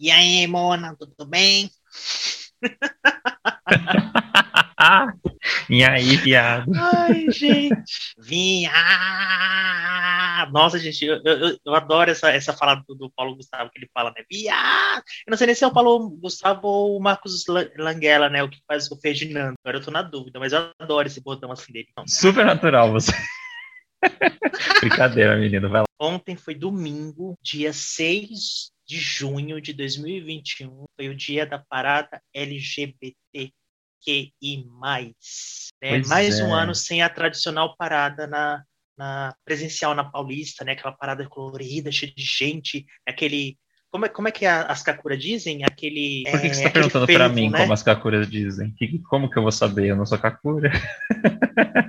E aí, Mona, tudo bem? e aí, viado? Ai, gente. Viado. Nossa, gente, eu, eu, eu, adoro essa, essa fala do, do, Paulo Gustavo, que ele fala, né? Viado. Eu não sei nem se é o Paulo Gustavo ou o Marcos Languela, né? O que faz o Ferdinando. Agora eu tô na dúvida, mas eu adoro esse botão assim dele. Então. Super natural você. Brincadeira, menino, vai lá. Ontem foi domingo, dia 6 de junho de 2021, foi o dia da parada LGBTQI+. Né? Mais é. um ano sem a tradicional parada na, na presencial na Paulista, né? Aquela parada colorida, cheia de gente, aquele como é, como é que as Kakura dizem? Aquele. Por que, é, que você está perguntando para mim né? como as Kakuras dizem? Que, como que eu vou saber? Eu não sou Kakura.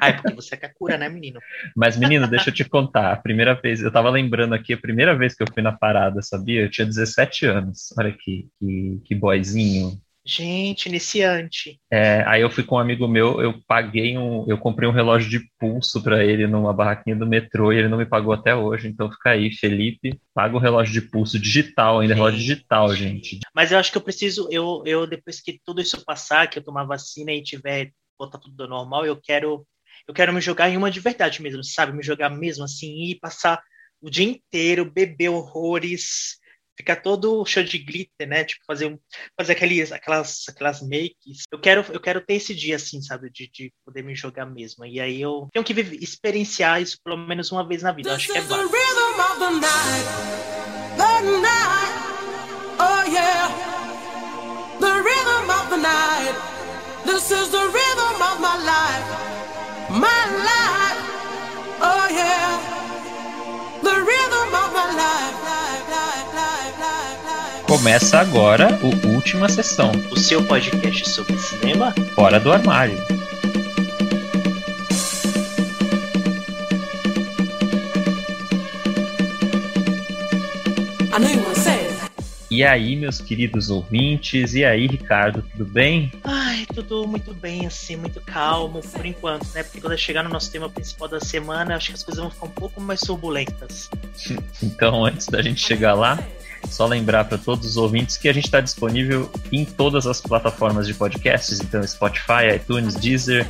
Ah, é porque você é Kakura, né, menino? Mas, menino, deixa eu te contar. A primeira vez, eu tava lembrando aqui, a primeira vez que eu fui na parada, sabia? Eu tinha 17 anos. Olha que, que, que boyzinho. Gente, iniciante. É, aí eu fui com um amigo meu, eu paguei um, eu comprei um relógio de pulso para ele numa barraquinha do metrô e ele não me pagou até hoje. Então fica aí, Felipe, paga o relógio de pulso digital, ainda relógio digital, gente. Mas eu acho que eu preciso, eu, eu depois que tudo isso passar, que eu tomar vacina e tiver botar tudo normal, eu quero, eu quero me jogar em uma de verdade mesmo, sabe? Me jogar mesmo assim e passar o dia inteiro, beber horrores, ficar todo cheio de glitter, né? Tipo, fazer, um, fazer aqueles, aquelas, aquelas makes. Eu quero, eu quero ter esse dia, assim, sabe? De, de poder me jogar mesmo. E aí eu tenho que viver, experienciar isso pelo menos uma vez na vida. Eu acho que é válido. This is the rhythm of my life. Começa agora o Última Sessão. O seu podcast sobre cinema fora do armário. E aí, meus queridos ouvintes, e aí, Ricardo, tudo bem? Ai, tudo muito bem, assim, muito calmo por enquanto, né? Porque quando chegar no nosso tema principal da semana, acho que as coisas vão ficar um pouco mais turbulentas. então, antes da gente chegar lá, só lembrar para todos os ouvintes que a gente está disponível em todas as plataformas de podcasts, então Spotify, iTunes, Deezer,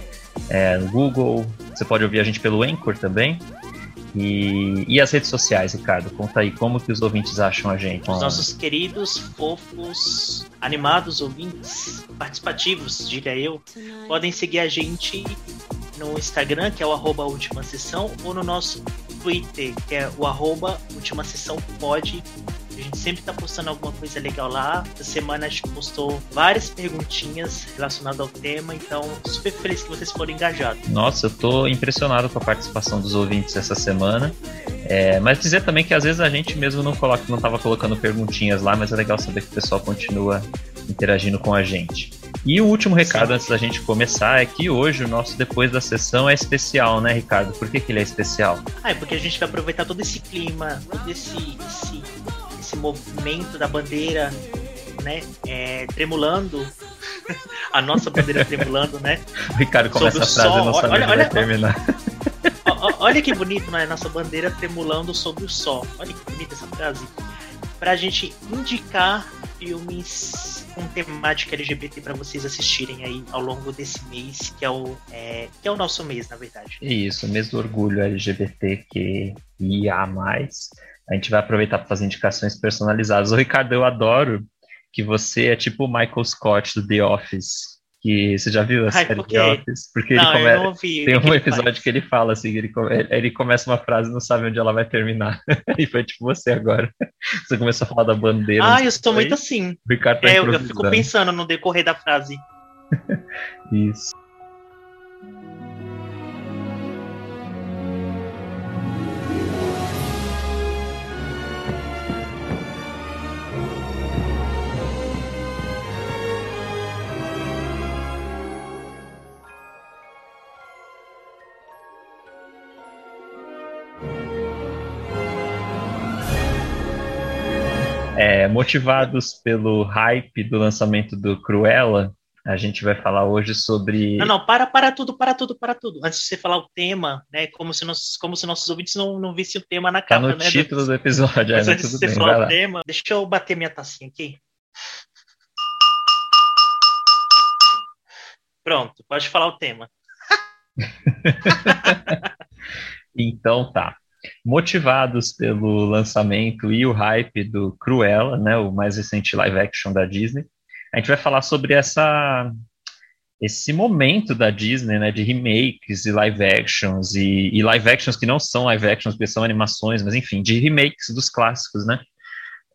é, Google. Você pode ouvir a gente pelo Anchor também. E, e as redes sociais, Ricardo? Conta aí como que os ouvintes acham a gente. Os nossos queridos, fofos, animados ouvintes, participativos, diria eu, podem seguir a gente no Instagram, que é o arroba Última Sessão, ou no nosso Twitter, que é o arroba Última Sessão Pode a gente sempre tá postando alguma coisa legal lá. Essa semana a gente postou várias perguntinhas relacionadas ao tema, então super feliz que vocês foram engajados. Nossa, eu tô impressionado com a participação dos ouvintes essa semana. É, mas dizer também que às vezes a gente mesmo não coloca, não tava colocando perguntinhas lá, mas é legal saber que o pessoal continua interagindo com a gente. E o último recado Sim. antes da gente começar é que hoje o nosso Depois da Sessão é especial, né, Ricardo? Por que, que ele é especial? Ah, é porque a gente vai aproveitar todo esse clima, todo esse, esse esse movimento da bandeira, né, é, tremulando, a nossa bandeira tremulando, né? O Ricardo começa a frase e não sabe olha, olha, terminar. Olha que bonito, né? Nossa bandeira tremulando sobre o sol. Olha que bonita essa frase. Pra gente indicar filmes com temática LGBT para vocês assistirem aí ao longo desse mês, que é o, é, que é o nosso mês, na verdade. Isso, mês do orgulho LGBT que ia mais a gente vai aproveitar para fazer indicações personalizadas. O Ricardo, eu adoro que você é tipo o Michael Scott do The Office. Que você já viu a Ai, série The Office? Porque não, ele come... ouvi, tem um episódio que, que ele fala assim, ele, come... ele começa uma frase e não sabe onde ela vai terminar. e foi tipo você agora. Você começou a falar da bandeira. Ah, eu estou muito assim. O Ricardo tá é, eu fico pensando no decorrer da frase. Isso. motivados pelo hype do lançamento do Cruella, a gente vai falar hoje sobre. Não, não, para, para tudo, para tudo, para tudo. Antes de você falar o tema, né? Como se, nossos, como se nossos ouvintes não, não vissem o tema na capa, tá no né, título do, episódio, é, Mas é, antes de você bem, falar o tema, deixa eu bater minha tacinha aqui. Pronto, pode falar o tema. então tá. Motivados pelo lançamento e o hype do Cruella, né, o mais recente live action da Disney, a gente vai falar sobre essa esse momento da Disney, né, de remakes e live actions e, e live actions que não são live actions, porque são animações, mas enfim, de remakes dos clássicos, né?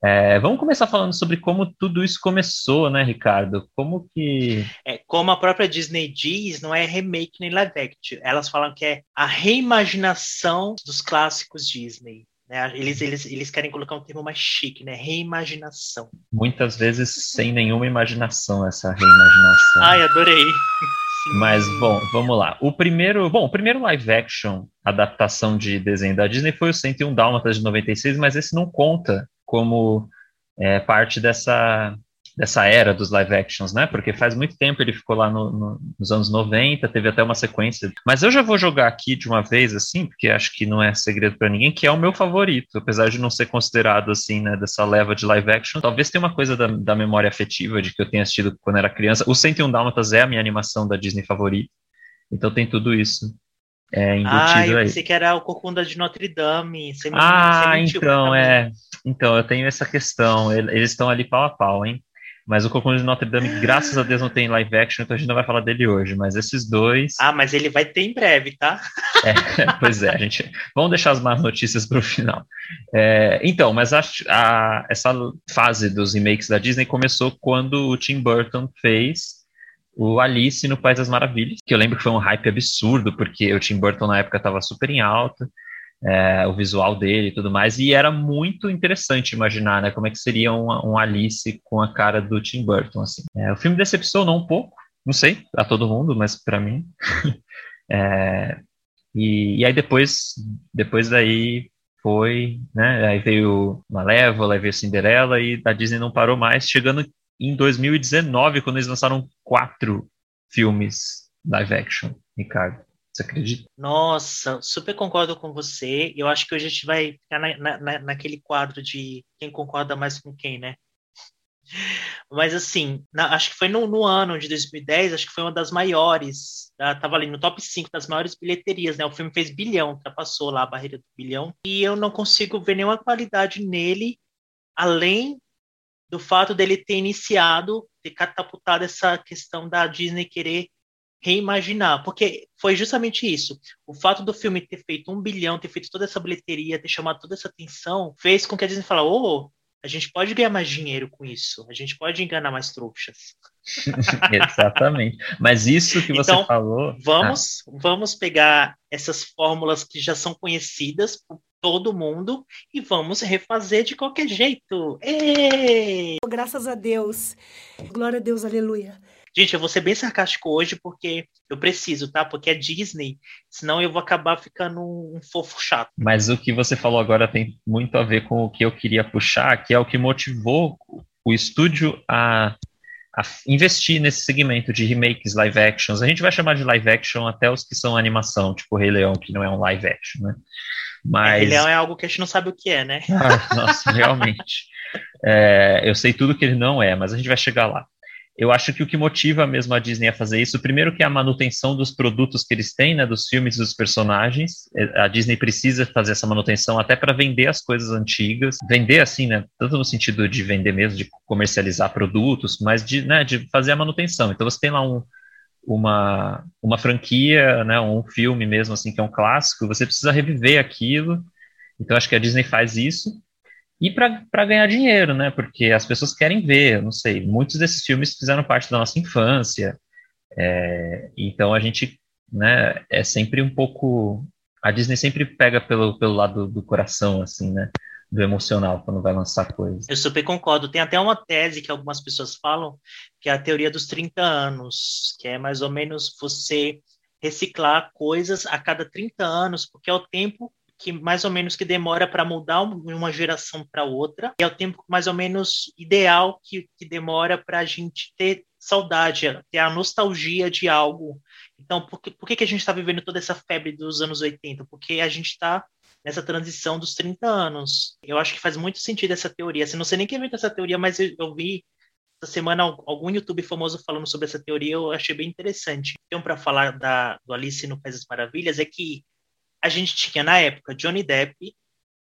É, vamos começar falando sobre como tudo isso começou, né, Ricardo? Como que. É, como a própria Disney diz, não é remake nem live action. Elas falam que é a reimaginação dos clássicos Disney. Né? Eles, eles, eles querem colocar um termo mais chique, né? Reimaginação. Muitas vezes sem nenhuma imaginação, essa reimaginação. Ai, adorei. Mas, bom, vamos lá. O primeiro, bom, o primeiro live action adaptação de desenho da Disney foi o 101 Dálmatas de 96, mas esse não conta como é, parte dessa, dessa era dos live actions, né? Porque faz muito tempo ele ficou lá no, no, nos anos 90, teve até uma sequência. Mas eu já vou jogar aqui de uma vez, assim, porque acho que não é segredo para ninguém, que é o meu favorito, apesar de não ser considerado, assim, né, dessa leva de live action. Talvez tenha uma coisa da, da memória afetiva de que eu tenha assistido quando era criança. O 101 Dálmatas é a minha animação da Disney favorita, então tem tudo isso é, embutido ah, eu pensei que era o Corcunda de Notre Dame. Você ah, me, você então, é. Então, eu tenho essa questão. Eles estão ali pau a pau, hein? Mas o Corcunda de Notre Dame, graças a Deus, não tem live action, então a gente não vai falar dele hoje. Mas esses dois. Ah, mas ele vai ter em breve, tá? É, pois é, a gente. Vamos deixar as más notícias para o final. É, então, mas a, a, essa fase dos remakes da Disney começou quando o Tim Burton fez o Alice no País das Maravilhas, que eu lembro que foi um hype absurdo, porque o Tim Burton na época estava super em alta, é, o visual dele e tudo mais, e era muito interessante imaginar, né, como é que seria um, um Alice com a cara do Tim Burton, assim. É, o filme decepcionou um pouco, não sei, a todo mundo, mas para mim. é, e, e, aí depois, depois daí foi, né, aí veio Malévola, aí veio Cinderela, e a Disney não parou mais, chegando em 2019, quando eles lançaram quatro filmes live action, Ricardo. Você acredita? Nossa, super concordo com você. Eu acho que hoje a gente vai ficar na, na, naquele quadro de quem concorda mais com quem, né? Mas assim, na, acho que foi no, no, ano de 2010, acho que foi uma das maiores, tá, tava ali no top 5 das maiores bilheterias, né? O filme fez bilhão, ultrapassou lá a barreira do bilhão, e eu não consigo ver nenhuma qualidade nele, além do fato dele ter iniciado, ter catapultado essa questão da Disney querer reimaginar, porque foi justamente isso. O fato do filme ter feito um bilhão, ter feito toda essa bilheteria, ter chamado toda essa atenção, fez com que a Disney falasse, oh, a gente pode ganhar mais dinheiro com isso, a gente pode enganar mais trouxas. Exatamente. Mas isso que você então, falou. Vamos, ah. vamos pegar essas fórmulas que já são conhecidas por todo mundo e vamos refazer de qualquer jeito. Ei! Graças a Deus. Glória a Deus, aleluia. Gente, eu vou ser bem sarcástico hoje porque eu preciso, tá? Porque é Disney, senão eu vou acabar ficando um fofo chato. Mas o que você falou agora tem muito a ver com o que eu queria puxar, que é o que motivou o estúdio a, a investir nesse segmento de remakes, live actions. A gente vai chamar de live action até os que são animação, tipo Rei Leão, que não é um live action, né? Mas... Ele é algo que a gente não sabe o que é, né? Ah, nossa, realmente. É, eu sei tudo que ele não é, mas a gente vai chegar lá. Eu acho que o que motiva mesmo a Disney a fazer isso, primeiro que é a manutenção dos produtos que eles têm, né, dos filmes dos personagens. É, a Disney precisa fazer essa manutenção até para vender as coisas antigas, vender assim, né, tanto no sentido de vender mesmo, de comercializar produtos, mas de, né, de fazer a manutenção. Então você tem lá um, uma, uma franquia, né, um filme mesmo, assim, que é um clássico, você precisa reviver aquilo. Então, acho que a Disney faz isso. E para ganhar dinheiro, né? Porque as pessoas querem ver, não sei, muitos desses filmes fizeram parte da nossa infância. É, então, a gente né, é sempre um pouco. A Disney sempre pega pelo, pelo lado do coração, assim, né? do emocional quando vai lançar coisas. Eu super concordo. Tem até uma tese que algumas pessoas falam, que é a teoria dos 30 anos, que é mais ou menos você reciclar coisas a cada 30 anos, porque é o tempo que mais ou menos que demora para mudar uma geração para outra, é o tempo mais ou menos ideal que, que demora para a gente ter saudade, ter a nostalgia de algo. Então, por que, por que, que a gente está vivendo toda essa febre dos anos 80? Porque a gente está nessa transição dos 30 anos. Eu acho que faz muito sentido essa teoria. Assim, não sei nem quem inventou essa teoria, mas eu, eu vi essa semana algum YouTube famoso falando sobre essa teoria, eu achei bem interessante. Então, para falar da, do Alice no País das Maravilhas, é que a gente tinha na época Johnny Depp,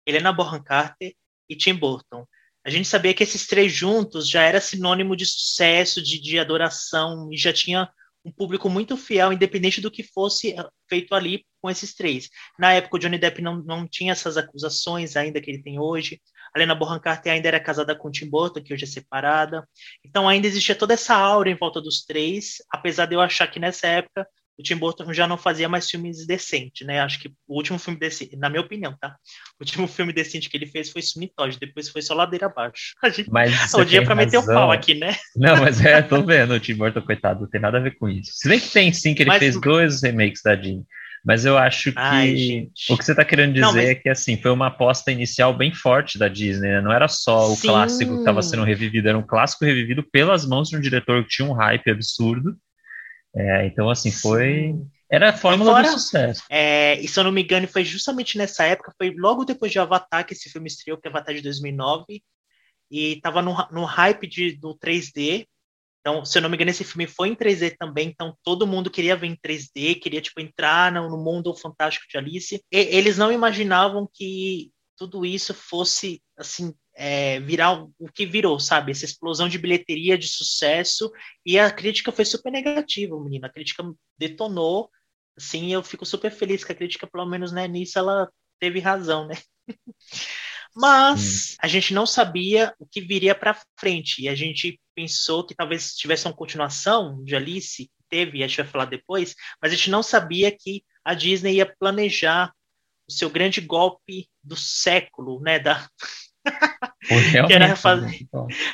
Helena Bonham Carter e Tim Burton. A gente sabia que esses três juntos já era sinônimo de sucesso, de, de adoração, e já tinha um público muito fiel, independente do que fosse eh, feito ali com esses três. Na época, o Johnny Depp não, não tinha essas acusações ainda que ele tem hoje. A Lena Bonham Carter ainda era casada com Tim Burton, que hoje é separada. Então ainda existia toda essa aura em volta dos três, apesar de eu achar que nessa época o Tim Burton já não fazia mais filmes decentes, né? Acho que o último filme decente, na minha opinião, tá? O último filme decente que ele fez foi Sumitóide, depois foi só ladeira abaixo. A gente, mas o dia pra meter o pau aqui, né? Não, mas é, tô vendo, o Tim Burton, coitado, não tem nada a ver com isso. Se bem que tem sim, que ele mas... fez dois remakes da Disney. Mas eu acho que Ai, o que você está querendo dizer não, mas... é que assim foi uma aposta inicial bem forte da Disney, né? Não era só o Sim. clássico que estava sendo revivido, era um clássico revivido pelas mãos de um diretor que tinha um hype absurdo. É, então, assim, foi. Era a fórmula Fora, do sucesso. É, e se eu não me engano, foi justamente nessa época, foi logo depois de Avatar que esse filme estreou, que é Avatar de 2009, e tava no, no hype de, do 3D. Então, se eu não me engano, esse filme foi em 3D também, então todo mundo queria ver em 3D, queria, tipo, entrar no, no mundo fantástico de Alice. E, eles não imaginavam que tudo isso fosse, assim, é, virar o que virou, sabe? Essa explosão de bilheteria, de sucesso, e a crítica foi super negativa, menino. A crítica detonou, Sim, eu fico super feliz que a crítica, pelo menos né, nisso, ela teve razão, né? Mas a gente não sabia o que viria para frente e a gente pensou que talvez tivesse uma continuação de Alice, teve, a gente vai falar depois, mas a gente não sabia que a Disney ia planejar o seu grande golpe do século, né, da que, era refazer,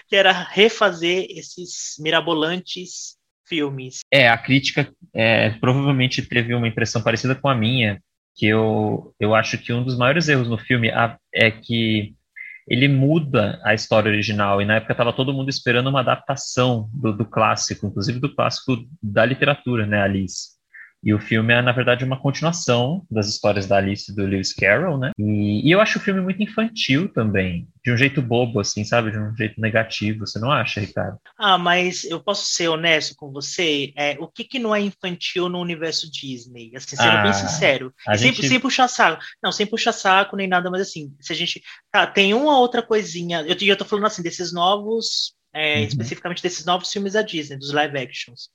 que era refazer esses mirabolantes filmes. É, a crítica é, provavelmente teve uma impressão parecida com a minha, que eu, eu acho que um dos maiores erros no filme é que ele muda a história original, e na época estava todo mundo esperando uma adaptação do, do clássico, inclusive do clássico da literatura, né, Alice. E o filme é, na verdade, uma continuação das histórias da Alice e do Lewis Carroll, né? E, e, eu acho o filme muito infantil também. De um jeito bobo, assim, sabe? De um jeito negativo. Você não acha, Ricardo? Ah, mas eu posso ser honesto com você? É, o que, que não é infantil no universo Disney? Assim, sendo ah, bem sincero. Gente... Sem, sem puxar saco. Não, sem puxar saco nem nada, mas assim, se a gente. Tá, tem uma outra coisinha. Eu, eu tô falando assim, desses novos. É, uhum. Especificamente desses novos filmes da Disney, dos live actions.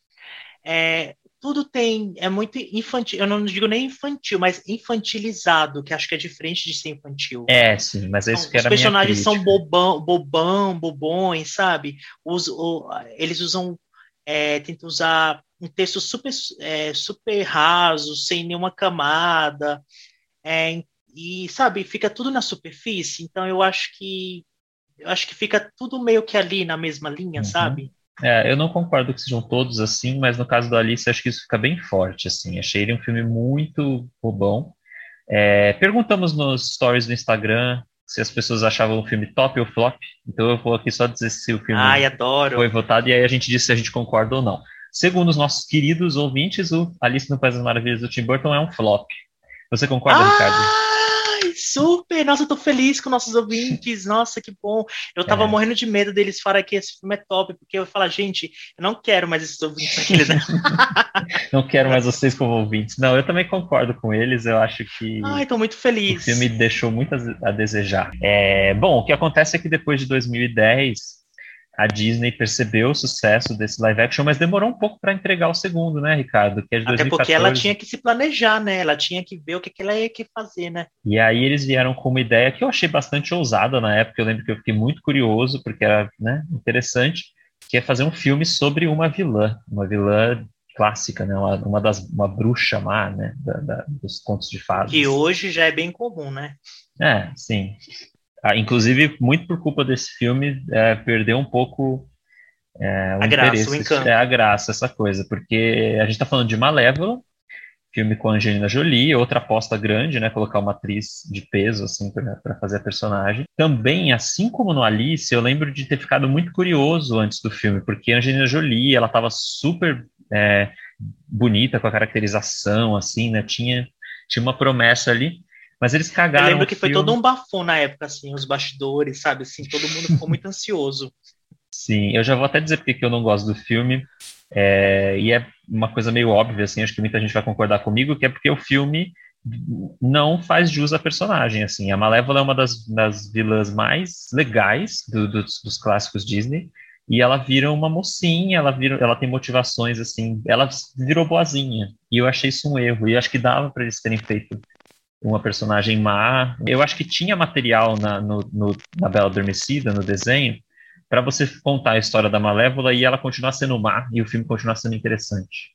É, tudo tem, é muito infantil, eu não digo nem infantil, mas infantilizado, que acho que é diferente de ser infantil. É, sim, mas é isso então, que era Os personagens são bobão, bobão, bobões, sabe? Os, o, eles usam, é, tentam usar um texto super, é, super raso, sem nenhuma camada, é, e, sabe, fica tudo na superfície, então eu acho que eu acho que fica tudo meio que ali na mesma linha, uhum. sabe? É, eu não concordo que sejam todos assim, mas no caso do Alice acho que isso fica bem forte, assim. Achei ele um filme muito bom. É, perguntamos nos stories do Instagram se as pessoas achavam o filme top ou flop, então eu vou aqui só dizer se o filme Ai, foi votado e aí a gente diz se a gente concorda ou não. Segundo os nossos queridos ouvintes, o Alice no País das Maravilhas do Tim Burton é um flop. Você concorda, ah! Ricardo? Super! Nossa, eu tô feliz com nossos ouvintes. Nossa, que bom. Eu tava é. morrendo de medo deles falar que esse filme é top, porque eu falar, gente, eu não quero mais esses ouvintes aqui. Né? não quero mais vocês como ouvintes. Não, eu também concordo com eles. Eu acho que. Ai, tô muito feliz. O filme deixou muito a desejar. É, bom, o que acontece é que depois de 2010 a Disney percebeu o sucesso desse live action, mas demorou um pouco para entregar o segundo, né, Ricardo? Que é de Até 2014. porque ela tinha que se planejar, né? Ela tinha que ver o que, que ela ia que fazer, né? E aí eles vieram com uma ideia que eu achei bastante ousada na época. Eu lembro que eu fiquei muito curioso, porque era né, interessante, que é fazer um filme sobre uma vilã, uma vilã clássica, né? Uma, uma das uma bruxa má, né? Da, da, dos contos de fadas. Que hoje já é bem comum, né? É, sim. Ah, inclusive, muito por culpa desse filme, é, perdeu um pouco é, a graça, o encanto. É, a graça, essa coisa, porque a gente está falando de Malévola, filme com a Angelina Jolie, outra aposta grande, né, colocar uma atriz de peso, assim, para fazer a personagem. Também, assim como no Alice, eu lembro de ter ficado muito curioso antes do filme, porque a Angelina Jolie, ela estava super é, bonita com a caracterização, assim, né, tinha, tinha uma promessa ali, mas eles cagaram. Eu lembro que foi todo um bafão na época, assim, os bastidores, sabe? Assim, todo mundo ficou muito ansioso. Sim, eu já vou até dizer porque que eu não gosto do filme. É, e é uma coisa meio óbvia, assim, acho que muita gente vai concordar comigo, que é porque o filme não faz jus à personagem, assim. A Malévola é uma das, das vilãs mais legais do, dos, dos, clássicos Disney, e ela vira uma mocinha, ela, vira, ela tem motivações, assim, ela virou boazinha, e eu achei isso um erro, e acho que dava para eles terem feito uma personagem má. Eu acho que tinha material na, no, no, na Bela Adormecida, no desenho, para você contar a história da Malévola e ela continuar sendo má e o filme continuar sendo interessante.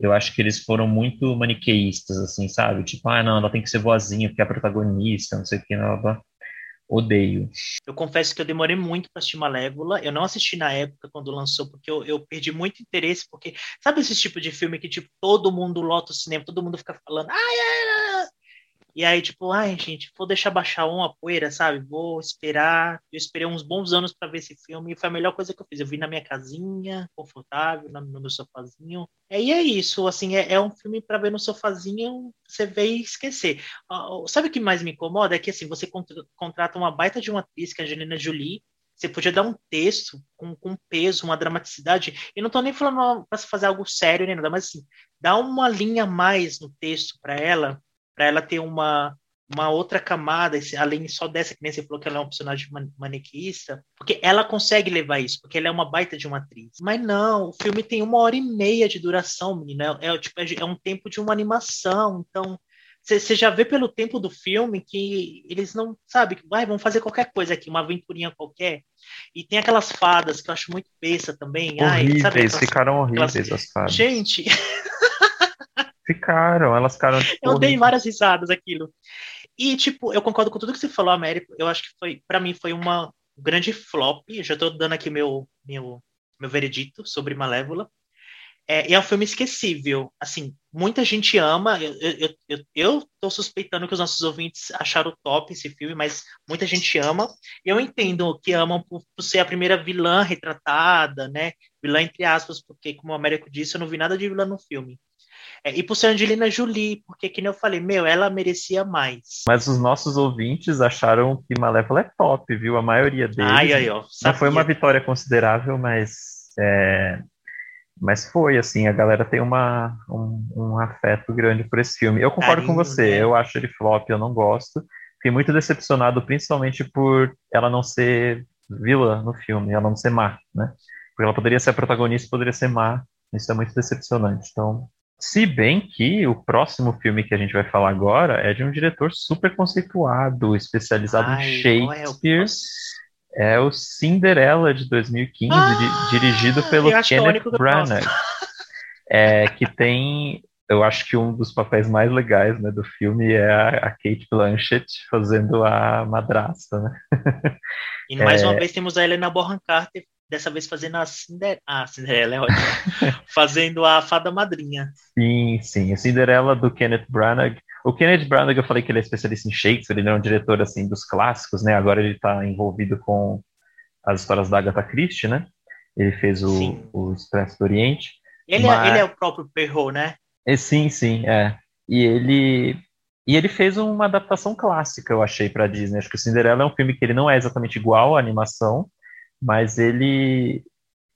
Eu acho que eles foram muito maniqueístas, assim, sabe? Tipo, ah, não, ela tem que ser boazinha porque é a protagonista, não sei o que, blá. Odeio. Eu confesso que eu demorei muito para assistir Malévola. Eu não assisti na época quando lançou, porque eu, eu perdi muito interesse, porque sabe esse tipo de filme que tipo todo mundo lota o cinema, todo mundo fica falando, ai, ai, ai, e aí, tipo, ai, gente, vou deixar baixar uma poeira, sabe? Vou esperar. Eu esperei uns bons anos para ver esse filme e foi a melhor coisa que eu fiz. Eu vi na minha casinha, confortável, no meu sofazinho. E é isso, assim, é, é um filme para ver no sofazinho, você ver e esquecer. Sabe o que mais me incomoda? É que, assim, você contrata uma baita de uma atriz, que é a Angelina Jolie, você podia dar um texto com, com peso, uma dramaticidade. E não estou nem falando para fazer algo sério nem nada, mas assim, dá uma linha a mais no texto para ela, para ela ter uma, uma outra camada, além só dessa que nem você falou que ela é um personagem manequista, porque ela consegue levar isso, porque ela é uma baita de uma atriz. Mas não, o filme tem uma hora e meia de duração, menina. É, é, tipo, é um tempo de uma animação, então você já vê pelo tempo do filme que eles não, sabe, vai, vão fazer qualquer coisa aqui, uma aventurinha qualquer. E tem aquelas fadas que eu acho muito besta também. Horríveis, Ai, sabe, aquelas, ficaram horríveis aquelas... as fadas. Gente, Ficaram, elas ficaram. Tipo, eu dei várias risadas aquilo. E, tipo, eu concordo com tudo que você falou, Américo. Eu acho que foi, para mim, foi uma grande flop. Eu já tô dando aqui meu, meu, meu veredito sobre Malévola. É, é um filme esquecível. Assim, muita gente ama. Eu, eu, eu, eu tô suspeitando que os nossos ouvintes acharam top esse filme, mas muita gente ama. Eu entendo que amam por, por ser a primeira vilã retratada, né? Vilã entre aspas, porque, como o Américo disse, eu não vi nada de vilã no filme. É, e por ser Angelina Jolie, porque, que nem eu falei, meu, ela merecia mais. Mas os nossos ouvintes acharam que Malévola é top, viu? A maioria deles. Ai, ai, ó, não foi uma vitória considerável, mas. É... Mas foi, assim, a galera tem uma, um, um afeto grande por esse filme. Eu concordo Carinho, com você, né? eu acho ele flop, eu não gosto. Fiquei muito decepcionado, principalmente por ela não ser vilã no filme, ela não ser má, né? Porque ela poderia ser a protagonista, poderia ser má. Isso é muito decepcionante. Então, se bem que o próximo filme que a gente vai falar agora é de um diretor super conceituado, especializado Ai, em Shakespeare. É, é o Cinderela de 2015, ah, dirigido pelo Kenneth Branagh. É, que tem, eu acho que um dos papéis mais legais né, do filme é a, a Kate Blanchett fazendo a madrasta, né? E mais é, uma vez temos a Helena Bonham Carter dessa vez fazendo a, Cinder... ah, Cinderela, é ótimo. fazendo a fada madrinha. Sim, sim, a Cinderela do Kenneth Branagh. O Kenneth Branagh, eu falei que ele é especialista em Shakespeare, ele é um diretor, assim, dos clássicos, né? Agora ele está envolvido com as histórias da Agatha Christie, né? Ele fez o, o Expresso do Oriente. Ele, mas... é, ele é o próprio Perrault, né? É, sim, sim, é. E ele e ele fez uma adaptação clássica, eu achei, para Disney. Acho que o Cinderela é um filme que ele não é exatamente igual à animação, mas ele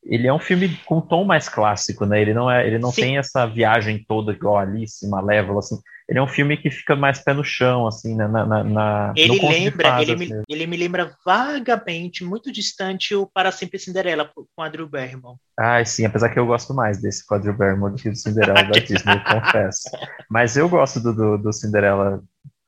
ele é um filme com um tom mais clássico, né? Ele não é, ele não Sim. tem essa viagem toda igual Alice, Malévola, assim. Ele é um filme que fica mais pé no chão, assim, né? na, na, na Ele lembra, ele, me, ele me lembra vagamente, muito distante o Para Sempre Cinderela com a Drew Barrymore. Ah, sim, apesar que eu gosto mais desse com a Drew Barrymore do que do Cinderela da Disney, confesso. Mas eu gosto do, do, do Cinderela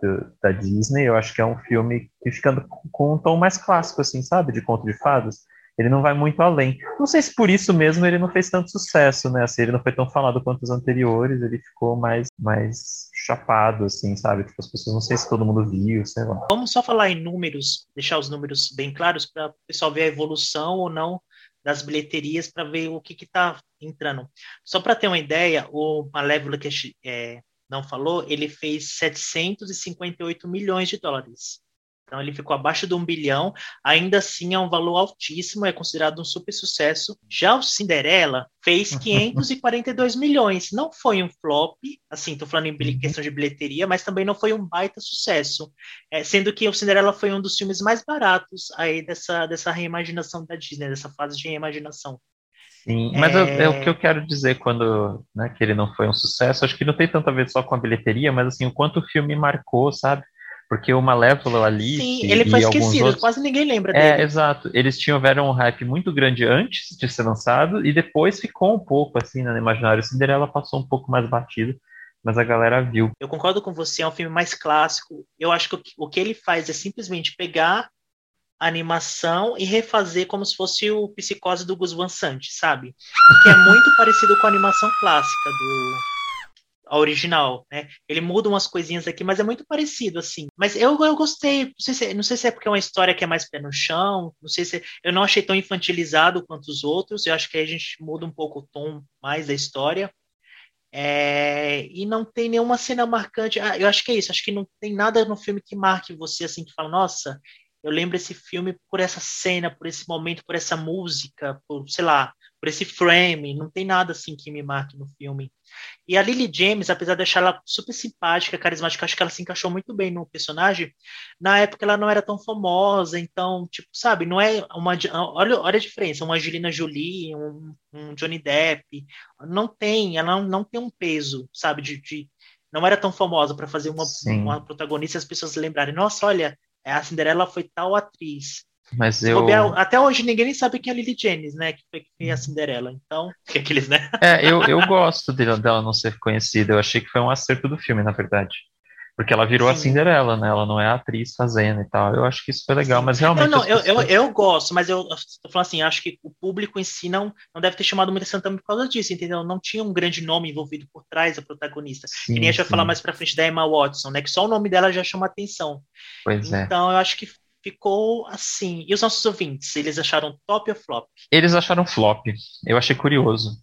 do, da Disney, eu acho que é um filme que fica com um tom mais clássico, assim, sabe? De conto de fadas. Ele não vai muito além. Não sei se por isso mesmo ele não fez tanto sucesso, né? Assim, ele não foi tão falado quanto os anteriores, ele ficou mais, mais chapado, assim, sabe? Tipo, as pessoas, não sei se todo mundo viu, sei lá. Vamos só falar em números, deixar os números bem claros para o pessoal ver a evolução ou não das bilheterias para ver o que está entrando. Só para ter uma ideia, o Malévola que é, não falou, ele fez 758 milhões de dólares. Então ele ficou abaixo de um bilhão, ainda assim é um valor altíssimo, é considerado um super sucesso. Já o Cinderela fez 542 milhões. Não foi um flop, assim, tô falando em uhum. questão de bilheteria, mas também não foi um baita sucesso. É, sendo que o Cinderela foi um dos filmes mais baratos aí dessa, dessa reimaginação da Disney, dessa fase de reimaginação. Sim, mas é... é... o que eu quero dizer quando né, que ele não foi um sucesso, acho que não tem tanto a ver só com a bilheteria, mas assim, o quanto o filme marcou, sabe? Porque o Malévola ali. Sim, ele foi esquecido, outros... quase ninguém lembra é, dele. É, exato. Eles tiveram um hype muito grande antes de ser lançado e depois ficou um pouco assim né, no imaginário. Cinderela passou um pouco mais batido, mas a galera viu. Eu concordo com você, é um filme mais clássico. Eu acho que o que ele faz é simplesmente pegar animação e refazer como se fosse o Psicose do Gus Van Sant, sabe? Que é muito parecido com a animação clássica do a original, né? Ele muda umas coisinhas aqui, mas é muito parecido, assim. Mas eu, eu gostei, não sei, se, não sei se é porque é uma história que é mais pé no chão, não sei se eu não achei tão infantilizado quanto os outros, eu acho que aí a gente muda um pouco o tom mais da história. É, e não tem nenhuma cena marcante. Ah, eu acho que é isso. Acho que não tem nada no filme que marque você assim que fala, nossa, eu lembro esse filme por essa cena, por esse momento, por essa música, por, sei lá, por esse frame. Não tem nada assim que me marque no filme. E a Lily James, apesar de achar ela super simpática, carismática, acho que ela se encaixou muito bem no personagem. Na época ela não era tão famosa, então, tipo, sabe, não é uma. Olha, olha a diferença, uma Angelina Jolie, um, um Johnny Depp. Não tem, ela não, não tem um peso, sabe, de, de não era tão famosa para fazer uma, uma protagonista e as pessoas lembrarem, nossa, olha, a Cinderela foi tal atriz. Mas eu... Até hoje ninguém nem sabe quem é a Lily James, né? Que foi que fez a Cinderela. Então, aqueles, né? É, eu, eu gosto dela, dela não ser conhecida. Eu achei que foi um acerto do filme, na verdade. Porque ela virou Sim. a Cinderela, né? Ela não é a atriz fazendo e tal. Eu acho que isso foi legal, mas realmente. Não, não, eu, eu, eu, gosto, mas eu tô falando assim, acho que o público em si não, não deve ter chamado muita atenção também por causa disso, entendeu? Não tinha um grande nome envolvido por trás da protagonista. Sim, que nem a gente vai falar mais pra frente da Emma Watson, né? Que só o nome dela já chama atenção. Pois é. Então eu acho que ficou assim. E os nossos ouvintes, eles acharam top ou flop? Eles acharam flop. Eu achei curioso.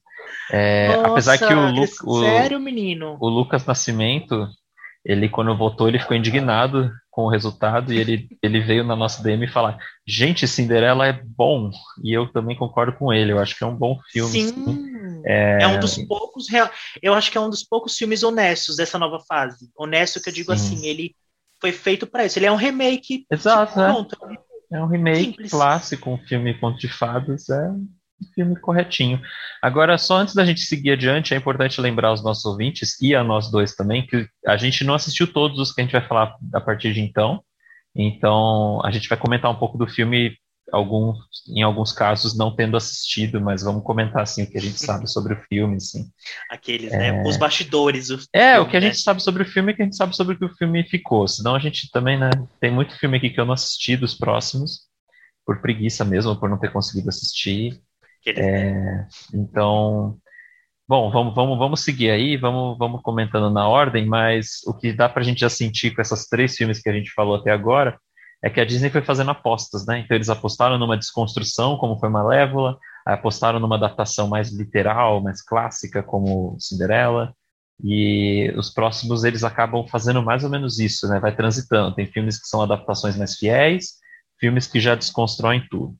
É, Nossa, apesar que o, Lu, o, sério, menino? o Lucas Nascimento, ele quando votou, ele ficou indignado com o resultado e ele, ele veio na nossa DM falar: gente, Cinderela é bom e eu também concordo com ele. Eu acho que é um bom filme. Sim, sim. É... é... um dos poucos, eu acho que é um dos poucos filmes honestos dessa nova fase. Honesto que eu digo sim. assim, ele foi feito para isso. Ele é um remake. Exato, tipo, é. Pronto, é um remake Simples. clássico, um filme conto de fadas. É filme corretinho. Agora, só antes da gente seguir adiante, é importante lembrar aos nossos ouvintes e a nós dois também que a gente não assistiu todos os que a gente vai falar a partir de então. Então, a gente vai comentar um pouco do filme, algum, em alguns casos não tendo assistido, mas vamos comentar assim o que a gente sabe sobre o filme, assim. Aqueles, né, é... né? Os bastidores. O é, filme, o que a né? gente sabe sobre o filme é que a gente sabe sobre o que o filme ficou. Senão a gente também, né? Tem muito filme aqui que eu não assisti dos próximos, por preguiça mesmo, por não ter conseguido assistir. É, então, bom, vamos, vamos, vamos seguir aí, vamos, vamos comentando na ordem, mas o que dá para a gente já sentir com essas três filmes que a gente falou até agora é que a Disney foi fazendo apostas, né? Então eles apostaram numa desconstrução, como foi Malévola, apostaram numa adaptação mais literal, mais clássica, como Cinderela, e os próximos eles acabam fazendo mais ou menos isso, né? Vai transitando. Tem filmes que são adaptações mais fiéis, filmes que já desconstroem tudo.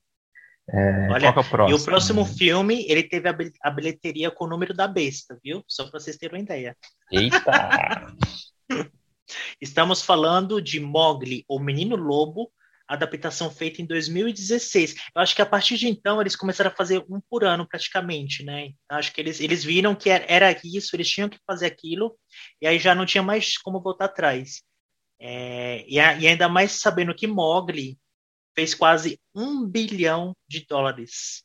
É, Olha, é o próximo? E o próximo filme, ele teve a bilheteria com o número da besta, viu? Só para vocês terem uma ideia. Eita! Estamos falando de Mogli, o Menino Lobo, adaptação feita em 2016. Eu acho que a partir de então eles começaram a fazer um por ano praticamente, né? Acho que eles, eles viram que era isso, eles tinham que fazer aquilo, e aí já não tinha mais como voltar atrás. É, e, a, e ainda mais sabendo que Mogli fez quase um bilhão de dólares.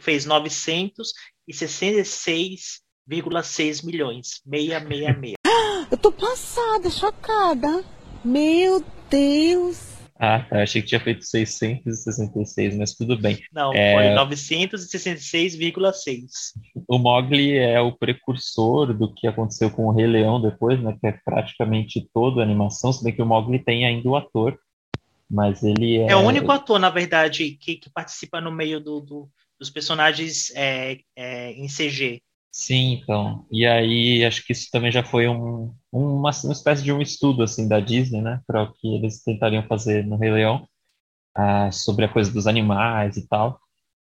Fez 966,6 milhões. 666. Eu tô passada, chocada. Meu Deus. Ah, tá. Achei que tinha feito 666, mas tudo bem. Não, é... foi 966,6. O Mogli é o precursor do que aconteceu com o Rei Leão depois, né? Que é praticamente toda a animação, se bem que o Mogli tem ainda o ator mas ele é... É o único ator, na verdade, que, que participa no meio do, do dos personagens é, é, em CG. Sim, então. E aí acho que isso também já foi um, uma, uma espécie de um estudo assim da Disney, né, para o que eles tentariam fazer no Rei Leão, ah, sobre a coisa dos animais e tal.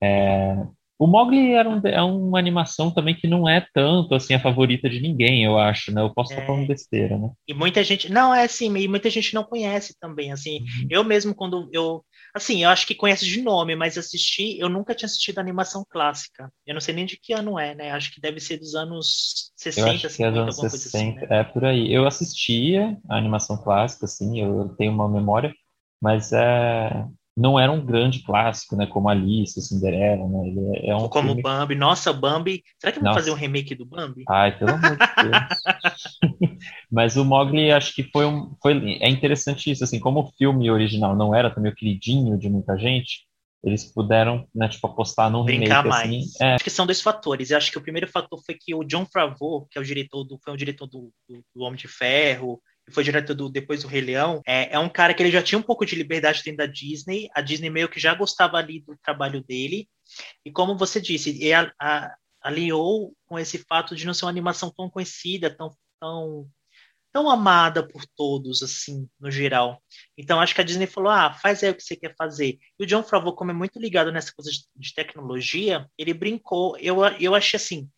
É, o Mogli era um, é uma animação também que não é tanto assim a favorita de ninguém, eu acho, né? Eu posso estar falando É, besteira, né? e muita gente, não, é assim, e muita gente não conhece também, assim, Uhum. eu mesmo quando eu, assim, eu acho que conhece de nome, mas assisti, eu nunca tinha assistido animação clássica, eu não sei nem de que ano é, né, acho que deve ser dos anos Eu 60, acho que é 50, anos alguma coisa assim, 60, né, é por aí. Eu assistia a animação clássica, assim, eu tenho uma memória, mas é, não era um grande clássico, né? Como Alice, Cinderela, né? Ele é, é um como o filme. Bambi, nossa, o Bambi, será que vão fazer um remake do Bambi? ai, pelo amor de Deus. Mas o Mowgli, acho que foi um, foi, é interessante isso, assim, como o filme original não era também o queridinho de muita gente, eles puderam, né, tipo, apostar num Brincar remake, assim, mais. é, Acho que são dois fatores. Eu acho que o primeiro fator foi que o John Favreau, que é o diretor do, foi o diretor do, do, do Homem de Ferro, foi diretor do, depois do Rei Leão, é, é um cara que ele já tinha um pouco de liberdade dentro da Disney. A Disney meio que já gostava ali do trabalho dele. E como você disse, ele a- a- aliou com esse fato de não ser uma animação tão conhecida, tão, tão, tão amada por todos, assim, no geral. Então acho que a Disney falou: ah, faz aí o que você quer fazer. E o John Favreau, como é muito ligado nessa coisa de, de tecnologia, ele brincou. Eu, eu achei assim.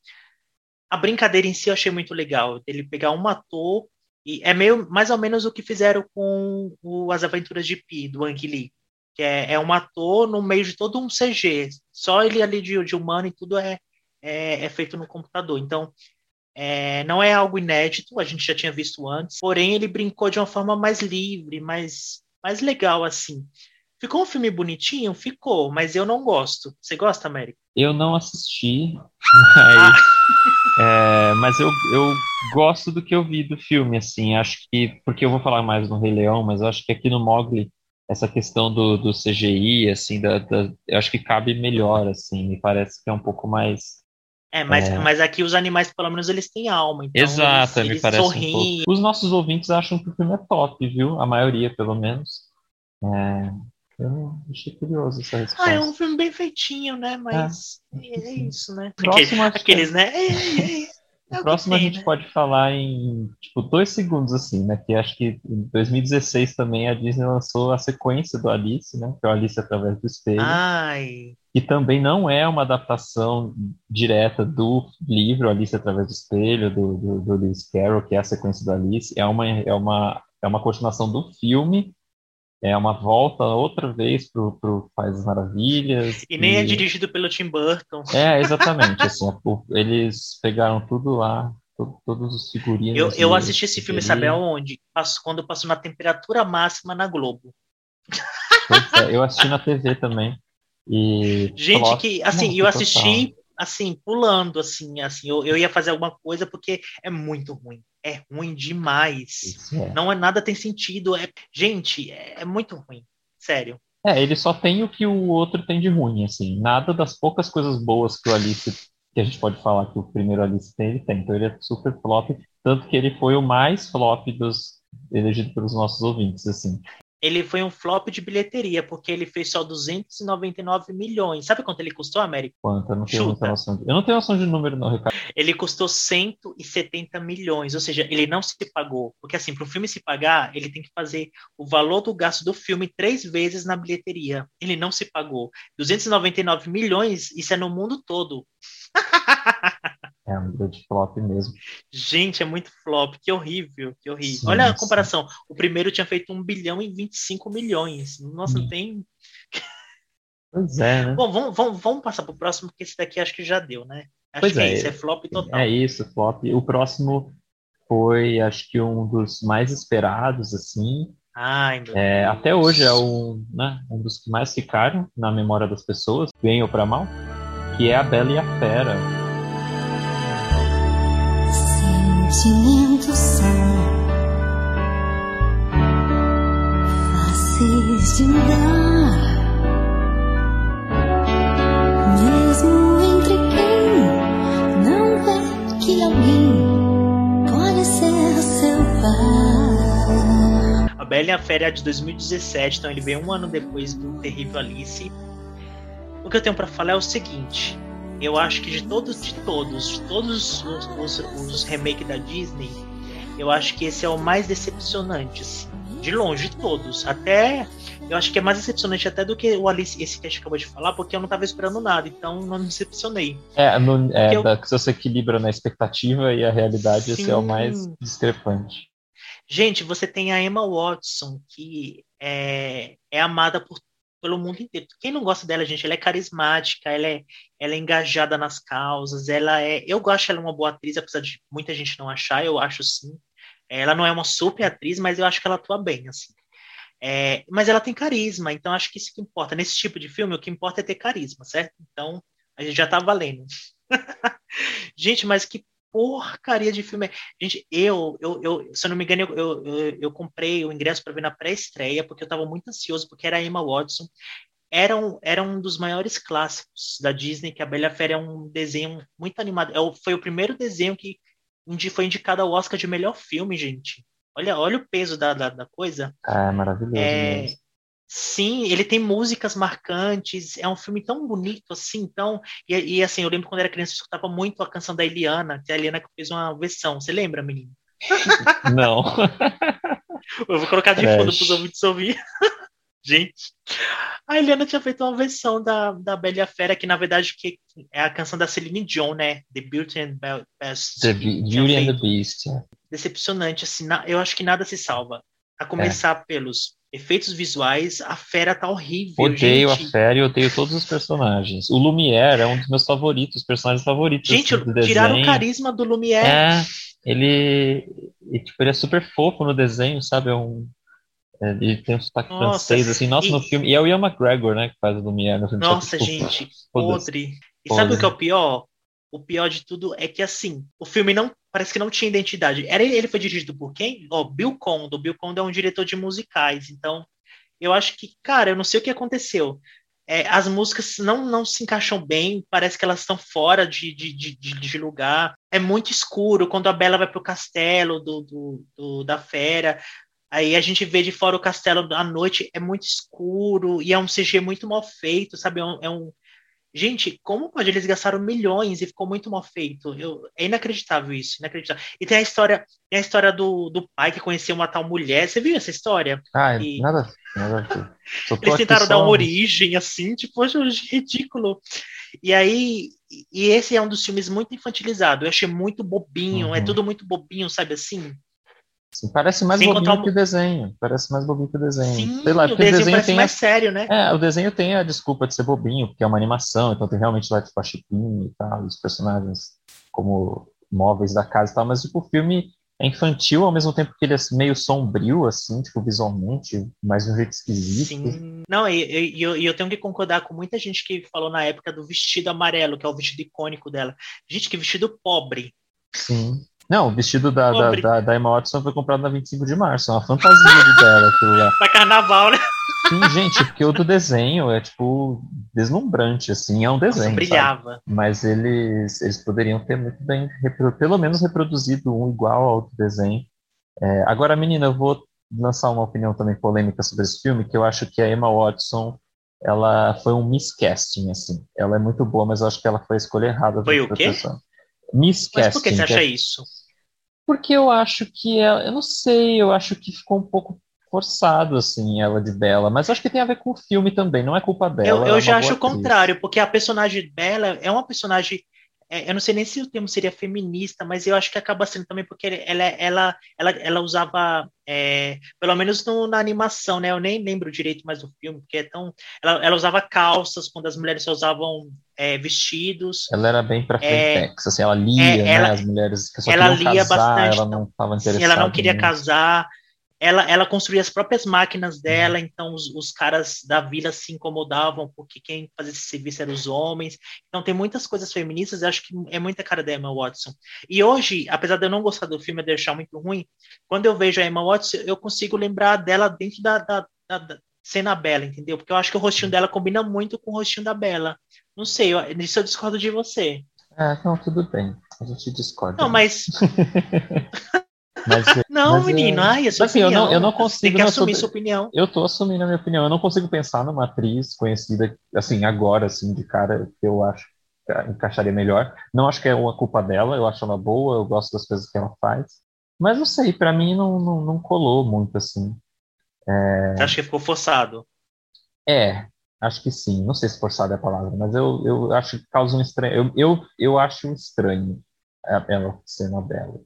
A brincadeira em si eu achei muito legal. Ele pegar um ator. E é meio mais ou menos o que fizeram com o As Aventuras de Pi, do Ang Lee. Que é, é um ator no meio de todo um CG. Só ele ali de, de humano e tudo é, é, é feito no computador. Então, é, não é algo inédito, a gente já tinha visto antes, porém ele brincou de uma forma mais livre, mais, mais legal assim. Ficou um filme bonitinho? Ficou, mas eu não gosto. Você gosta, América? eu não assisti, Ah, mas, é, mas eu, eu gosto do que eu vi do filme, assim, acho que, porque eu vou falar mais no Rei Leão, mas acho que aqui no Mowgli, essa questão do, do CGI, assim, da, da- eu acho que cabe melhor, assim, me parece que é um pouco mais é, mas, É. mas aqui os animais, pelo menos, eles têm alma. Então Exato, eles, me eles parece um sorriem. pouco. Os nossos ouvintes acham que o filme é top, viu? A maioria, pelo menos. É, eu achei curioso essa Ah, é um resposta. filme bem feitinho, né? Mas é, é isso, né? Próximo, Aqueles, né? É, é, é, é próximo a gente né? pode falar em, tipo, dois segundos, assim, né? Que acho que em 2016 também a Disney lançou a sequência do Alice, né? Que é o Alice através do espelho. Ai, que também não é uma adaptação direta do livro Alice através do espelho, do, do, do Lewis Carroll, que é a sequência do Alice, é uma, é uma, é uma continuação do filme, é uma volta outra vez pro, pro País das Maravilhas. e nem é e- dirigido pelo Tim Burton. É, exatamente, assim, eles pegaram tudo lá, to- todos os figurinos. Eu, eu e assisti esse filme, sabe aonde? Quando passou na temperatura máxima na Globo. É, eu assisti na TV também. E Gente, que assim, eu total. assisti assim, pulando, assim, assim, eu, eu ia fazer alguma coisa porque é muito ruim. É ruim demais. É. Não é nada tem sentido. É, gente, é, é muito ruim. Sério. É, ele só tem o que o outro tem de ruim, assim. Nada das poucas coisas boas que o Alice, que a gente pode falar que o primeiro Alice tem, ele tem. Então ele é super flop, tanto que ele foi o mais flop dos elegido pelos nossos ouvintes, assim. Ele foi um flop de bilheteria, porque ele fez só 299 milhões. Sabe quanto ele custou, América? Quanto? Eu não tenho Chuta. noção. De... Eu não tenho noção de número, não, Ricardo. Ele custou 170 milhões, ou seja, ele não se pagou. Porque, assim, para o filme se pagar, ele tem que fazer o valor do gasto do filme três vezes na bilheteria. Ele não se pagou. 299 milhões, isso é no mundo todo. É um grande flop mesmo. Gente, é muito flop, que horrível, que horrível. Sim, Olha a sim. comparação. O primeiro tinha feito 1 bilhão e 25 milhões. Nossa, não Hum. tem. Pois é, né? Bom, vamos, vamos, vamos passar pro próximo, porque esse daqui acho que já deu, né? Acho Pois que é, é isso, é flop total. É isso, flop. O próximo foi, acho que um dos mais esperados, assim. Ai, É, até hoje é um, né, um dos que mais ficaram na memória das pessoas, bem ou para mal, que é a Bela e a Fera. Sentimentos são fáceis de mudar, mesmo entre quem não vê que alguém pode ser seu pai. A Bela e a Fera é de 2017, então ele veio um ano depois do Terrível Alice. O que eu tenho pra falar é o seguinte: eu acho que de todos, de todos, de todos os, os, os remakes da Disney, eu acho que esse é o mais decepcionante, assim, de longe de todos. Até eu acho que é mais decepcionante até do que o Alice, esse que a gente acabou de falar, porque eu não estava esperando nada, então não me decepcionei. É, no, é eu- da- se você equilibra na expectativa e a realidade, esse é o Sim. mais discrepante. Gente, você tem a Emma Watson, que é, é amada por, pelo mundo inteiro. Quem não gosta dela, gente, ela é carismática, ela é, ela é engajada nas causas, ela é. Eu gosto ela uma boa atriz, apesar de muita gente não achar, eu acho sim. Ela não é uma super atriz, mas eu acho que ela atua bem, assim. É, mas ela tem carisma, então acho que isso que importa. Nesse tipo de filme, o que importa é ter carisma, certo? Então, a gente já tá valendo. gente, mas que porcaria de filme. Gente, eu, eu, eu se eu não me engano, eu, eu, eu, comprei o ingresso para ver na pré-estreia, porque eu estava muito ansioso, porque era a Emma Watson. Era um, era um dos maiores clássicos da Disney, que a Bela Fera é um desenho muito animado. É foi o primeiro desenho que foi indicado ao Oscar de melhor filme, gente. Olha, olha o peso da, da, da coisa. Ah, é maravilhoso É, mesmo. Sim, ele tem músicas marcantes, é um filme tão bonito assim, então, e, e, assim, eu lembro quando era criança, eu escutava muito a canção da Eliana, que é a Eliana que fez uma versão, você lembra, menino? Não. Eu vou colocar de Trash. fundo para os ouvintes ouvir. Gente, a Eliana tinha feito uma versão da, da Bela e a Fera, que na verdade que é a canção da Celine Dion, né? The Beauty and Be- Beast. The Beauty and the feito. Beast. é. Decepcionante, assim, na- eu acho que nada se salva. A começar pelos efeitos visuais, a fera tá horrível, Odeio gente. a série, odeio todos os personagens. O Lumière é um dos meus favoritos, personagens favoritos Gente, assim, do tiraram o desenho. carisma do Lumière. É, ele, e, tipo, ele é super fofo no desenho, sabe? É um, é, ele tem um sotaque Nossa, francês, assim, nossa, e- no filme. E é o Ian McGregor, né, que faz o Lumière no filme. Nossa, gente, podre. E sabe o que é o pior? O pior de tudo é que, assim, o filme não parece que não tinha identidade. Era ele, foi dirigido por quem? Ó, Bill Condon. Bill Condon é um diretor de musicais. Então, eu acho que, cara, eu não sei o que aconteceu. É, as músicas não, não se encaixam bem, parece que elas estão fora de, de, de, de- lugar. É muito escuro quando a Bela vai pro castelo do, do, do- da fera. Aí a gente vê de fora o castelo à noite, é muito escuro e é um CG muito mal feito, sabe? É um, é um- Gente, como pode? Eles gastaram milhões e ficou muito mal feito. Eu... É inacreditável isso, inacreditável. E tem a história, tem a história do, do pai que conheceu uma tal mulher. Você viu essa história? Ah, E- nada, nada a ver. Só tô Eles tentaram dar uma origem, assim, tipo, poxa, ridículo. E aí, e esse é um dos filmes muito infantilizado. Eu achei muito bobinho, é Uhum. tudo muito bobinho, sabe assim? Assim, parece mais Sem bobinho contar que o desenho. Parece mais bobinho que o desenho. Sim, Sei lá, o porque o desenho desenho tem mais a- sério, né? É, o desenho tem a desculpa de ser bobinho, porque é uma animação, então tem realmente lá, tipo, a Chipinha e tal, os personagens como móveis da casa e tal, mas, tipo, o filme é infantil ao mesmo tempo que ele é meio sombrio, assim, tipo, visualmente, mas de um jeito esquisito. Sim. Não, e, eu, e eu tenho que concordar com muita gente que falou na época do vestido amarelo, que é o vestido icônico dela. Gente, que vestido pobre. Sim. Não, o vestido da, da, da, da Emma Watson foi comprado na 25 de março, é uma fantasia de dela, aquilo lá. Pra carnaval, né? Sim, gente, porque o do desenho é, tipo, deslumbrante, assim, é um Nossa, desenho, sabe? brilhava. Mas eles, eles poderiam ter muito bem, pelo menos reproduzido um igual ao outro desenho. É, agora, menina, eu vou lançar uma opinião também polêmica sobre esse filme, que eu acho que a Emma Watson, ela foi um miscasting, assim. Ela é muito boa, mas eu acho que ela foi a escolha errada da Foi o quê? interpretação. Mas por que Miscasting, você que acha é- isso? Porque eu acho que ela, eu não sei, eu acho que ficou um pouco forçado, assim, ela de Bela, mas acho que tem a ver com o filme também, não é culpa dela. Eu, eu é já acho o contrário, porque a personagem dela é uma personagem. É, eu não sei nem se o termo seria feminista, mas eu acho que acaba sendo também porque ela, ela, ela, ela usava, é, pelo menos no- na animação, né? Eu nem lembro direito mais do filme, porque é tão. Ela, ela usava calças quando as mulheres só usavam é, vestidos. Ela era bem pra É, frentex, assim, ela lia, é, né, as mulheres que só ela lia casar, bastante, ela não estava Sim, interessada ela não queria casar. Ela, ela construía as próprias máquinas dela, então os, os caras da vila se incomodavam porque quem fazia esse serviço eram os homens. Então tem muitas coisas feministas, acho que é muita cara da Emma Watson. E hoje, apesar de eu não gostar do filme, de eu achar muito ruim, quando eu vejo a Emma Watson, eu consigo lembrar dela dentro da, da, da- da cena Bela, entendeu? Porque eu acho que o rostinho dela combina muito com o rostinho da Bela. Não sei, eu, nisso eu discordo de você. É, não, tudo bem, a gente discorda. Não, mas. Mas, é, Não, Mas, é, menino, ai, é sua assim, eu não- opinião. eu não consigo, Tem que não, assumir sua opinião. eu tô assumindo a minha opinião, eu não consigo pensar numa atriz conhecida, assim, agora, assim, de cara, que eu acho encaixaria melhor. Não acho que é uma culpa dela, eu acho ela boa, eu gosto das coisas que ela faz. Mas não sei, pra mim não, não, não colou muito assim. Você acha que ficou forçado? É, acho que sim. Não sei se forçado é a palavra, mas eu, eu acho que causa um estranho. Eu, eu, eu acho estranho ela ser bela.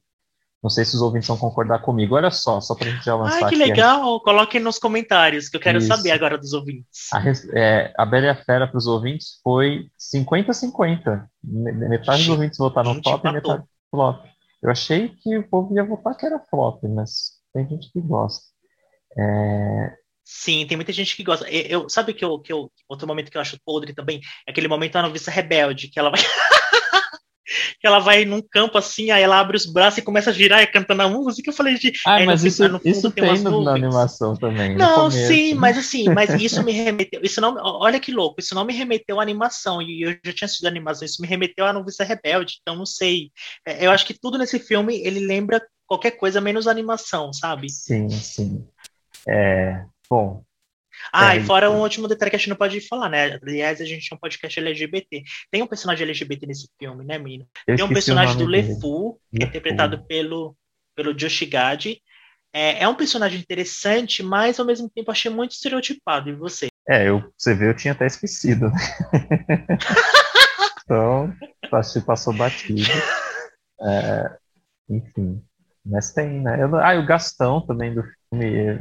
Não sei se os ouvintes vão concordar comigo. Olha só, só pra gente já lançar Ai, que aqui a- legal! Coloquem nos comentários, que eu quero Isso. saber agora dos ouvintes. A, é, a Bela e a Fera para os ouvintes foi 50-50. Me- Metade dos ouvintes votaram gente, top e metade flop. Eu achei que o povo ia votar que era flop, mas tem gente que gosta. É, Sim, tem muita gente que gosta. Eu, eu- sabe que eu, que eu, outro momento que eu acho podre também? É aquele momento da noviça rebelde, que ela vai. que ela vai num campo assim, aí ela abre os braços e começa a girar e cantando a música. Eu falei, de. Ah, mas fim- isso, fundo isso tem tem na animação também, Não, sim, mas assim, mas isso me remeteu. Isso não, olha que louco, isso não me remeteu à animação, e eu já tinha assistido a animação, isso me remeteu à noviça rebelde, então não sei. É, Eu acho que tudo nesse filme ele lembra qualquer coisa menos animação, sabe? Sim, sim. É, bom, Ah, É, e fora isso. um último detalhe que a gente não pode falar, né? Aliás, a gente é um podcast LGBT. Tem um personagem LGBT nesse filme, né, menino? eu Tem um o personagem do. LeFou, que é LeFou. interpretado pelo, pelo Josh Gad. É, é um personagem interessante, mas ao mesmo tempo achei muito estereotipado. E você? É, eu, você vê, eu tinha até esquecido. Então, passou, passou batido. É, enfim, mas tem, né? Eu ah, e o Gastão também do filme.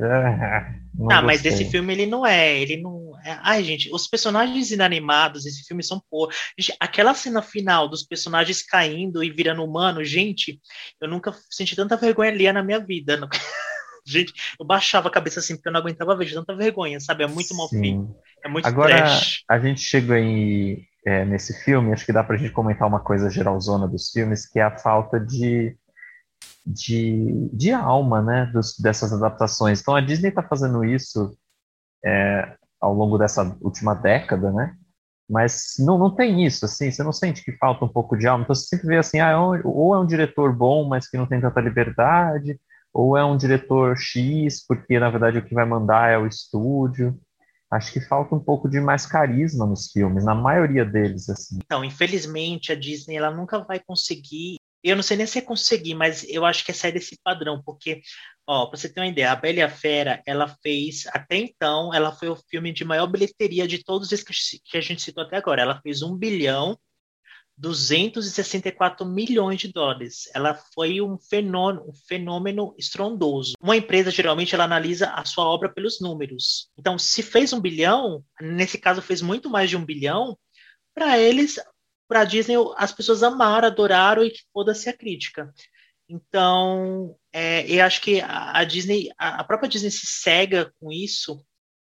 Ah, não ah, mas esse filme ele não é, ele não. é- Ai, gente, os personagens inanimados desse filme são pô. Gente, aquela cena final dos personagens caindo e virando humano, gente, eu nunca senti tanta vergonha ali na minha vida. Não- Gente, eu baixava a cabeça assim porque eu não aguentava ver de tanta vergonha, sabe? É muito mal Sim. feito, é muito Agora, trash. a gente chega aí é, nesse filme, acho que dá pra gente comentar uma coisa geralzona dos filmes, que é a falta de, de, de alma, né, dos, dessas adaptações. Então, a Disney está fazendo isso é, ao longo dessa última década, né? Mas não, não tem isso, assim, você não sente que falta um pouco de alma. Então, você sempre vê assim, ah, é ou é um diretor bom, mas que não tem tanta liberdade, ou é um diretor X, porque, na verdade, o que vai mandar é o estúdio. Acho que falta um pouco de mais carisma nos filmes, na maioria deles, assim. Então, infelizmente, a Disney ela nunca vai conseguir. Eu não sei nem se é conseguir, mas eu acho que é sair desse padrão, porque, ó, pra você ter uma ideia, a Bela e a Fera, ela fez, até então, ela foi o filme de maior bilheteria de todos que que a gente citou até agora. Ela fez 1 bilhão 264 milhões de dólares. Ela foi um fenômeno, um fenômeno estrondoso. Uma empresa geralmente ela analisa a sua obra pelos números. Então, se fez um bilhão, nesse caso fez muito mais de um bilhão, para eles, para Disney, as pessoas amaram, adoraram e que foda-se a crítica. Então, é, eu acho que a, Disney, a, própria Disney se cega com isso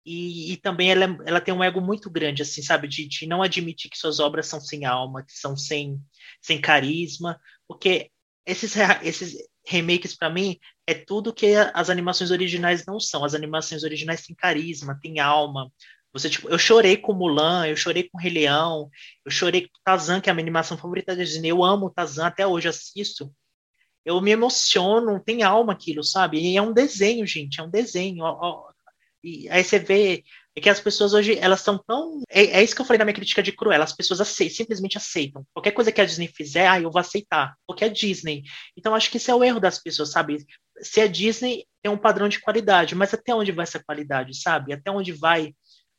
e, e também ela, ela tem um ego muito grande, assim, sabe, de, de não admitir que suas obras são sem alma, que são sem, sem carisma, porque esses, esses remakes, para mim, é tudo que as animações originais não são. As animações originais têm carisma, têm alma. Você, tipo, eu chorei com Mulan, eu chorei com Rei Leão, eu chorei com Tarzan, que é a minha animação favorita da Disney. Eu amo Tarzan, até hoje assisto. Eu me emociono, tem alma aquilo, sabe? E é um desenho, gente, é um desenho. E aí você vê é que as pessoas hoje, elas estão tão. É, é isso que eu falei na minha crítica de Cruella. As pessoas aceitam, simplesmente aceitam. Qualquer coisa que a Disney fizer, ah, eu vou aceitar. Porque é Disney. Então acho que esse é o erro das pessoas, sabe? Se é Disney, tem um padrão de qualidade, mas até onde vai essa qualidade, sabe? Até onde vai,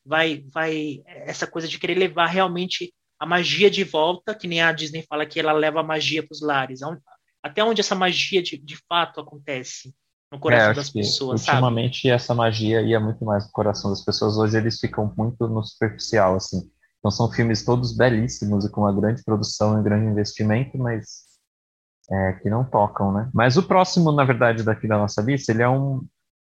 vai, vai essa coisa de querer levar realmente a magia de volta, que nem a Disney fala que ela leva a magia para os lares. Até onde essa magia de, de fato acontece? no coração É, das que pessoas, sabe? ultimamente essa magia ia muito mais no coração das pessoas. Hoje eles ficam muito no superficial, assim. Então são filmes todos belíssimos e com uma grande produção e um grande investimento, mas é, que não tocam, né? Mas o próximo, na verdade, daqui da nossa lista, ele é um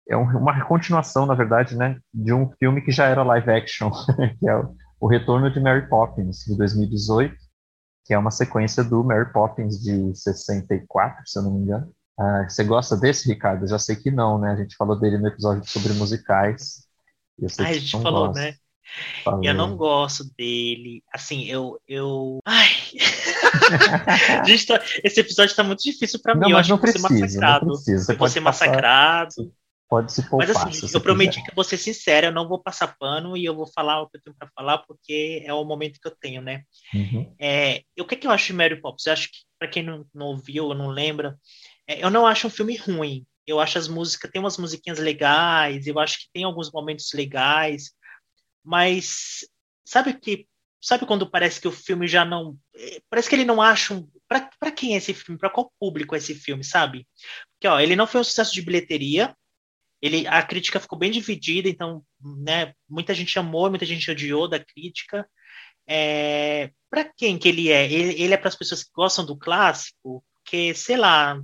é um, uma continuação, na verdade, né, de um filme que já era live action, que é o, o Retorno de Mary Poppins de 2018, que é uma sequência do Mary Poppins de 64, se eu não me engano. Ah, você gosta desse, Ricardo? Eu já sei que não, né? A gente falou dele no episódio sobre musicais. Ah, a gente falou, gosta. né? Falou. Eu não gosto dele. Assim, eu. eu... Ai. tá... Esse episódio tá muito difícil para mim. Não, eu acho não que precisa, ser massacrado. não precisa. Você eu vou ser massacrado. Pode se Mas poupar. assim, se eu prometi quiser. que eu vou ser sincero, eu não vou passar pano e eu vou falar o que eu tenho para falar, porque é o momento que eu tenho, né? Uhum. É, o que, que eu acho de Mary Poppins? Eu acho que, para quem não, não ouviu ou não lembra, é, eu não acho um filme ruim. Eu acho as músicas, tem umas musiquinhas legais, eu acho que tem alguns momentos legais, mas sabe que sabe quando parece que o filme já não eh, parece que ele não acha um para quem é esse filme para qual público é esse filme sabe porque ó ele não foi um sucesso de bilheteria ele a crítica ficou bem dividida então né muita gente amou muita gente odiou da crítica é, para quem que ele é ele, ele é para as pessoas que gostam do clássico porque sei lá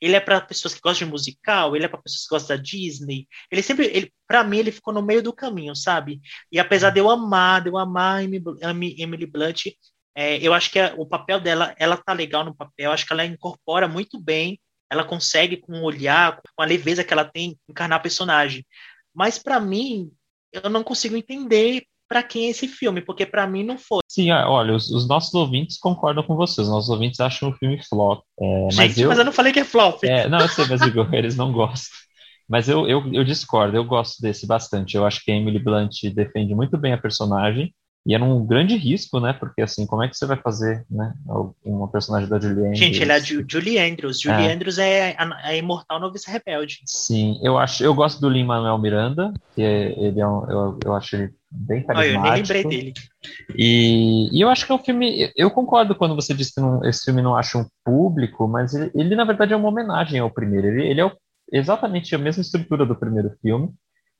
ele é para pessoas que gostam de musical, ele é para pessoas que gostam da Disney. Ele sempre, ele, para mim, ele ficou no meio do caminho, sabe? E apesar de eu amar, de eu amar Emily, Blunt, é, eu acho que a- o papel dela, ela tá legal no papel. Acho que ela incorpora muito bem. Ela consegue com o olhar, com a leveza que ela tem, encarnar a personagem. Mas para mim, eu não consigo entender para quem é esse filme, porque para mim não foi. Sim, ah, olha, os, os nossos ouvintes concordam com vocês. Os nossos ouvintes acham o filme flop. É, mas Gente, eu, mas eu não falei que é flop. É, não, eu sei, mas Igor, eles não gostam. Mas eu, eu, eu discordo, eu gosto desse bastante. Eu acho que a Emily Blunt defende muito bem a personagem e era um grande risco, né? Porque assim, como é que você vai fazer, né? Uma personagem da Julie Andrews? Gente, ele é a Ju- Julie Andrews. Julie É. Andrews é a, a imortal noviça rebelde. Sim, eu acho, eu gosto do Lin-Manuel Miranda, que é- ele é um, eu, eu acho ele bem Olha, eu nem carismático. lembrei dele. E, e eu acho que é um filme. Eu concordo quando você diz que não- esse filme não acha um público, mas ele, ele, na verdade é uma homenagem ao primeiro. Ele, ele é o- exatamente a mesma estrutura do primeiro filme,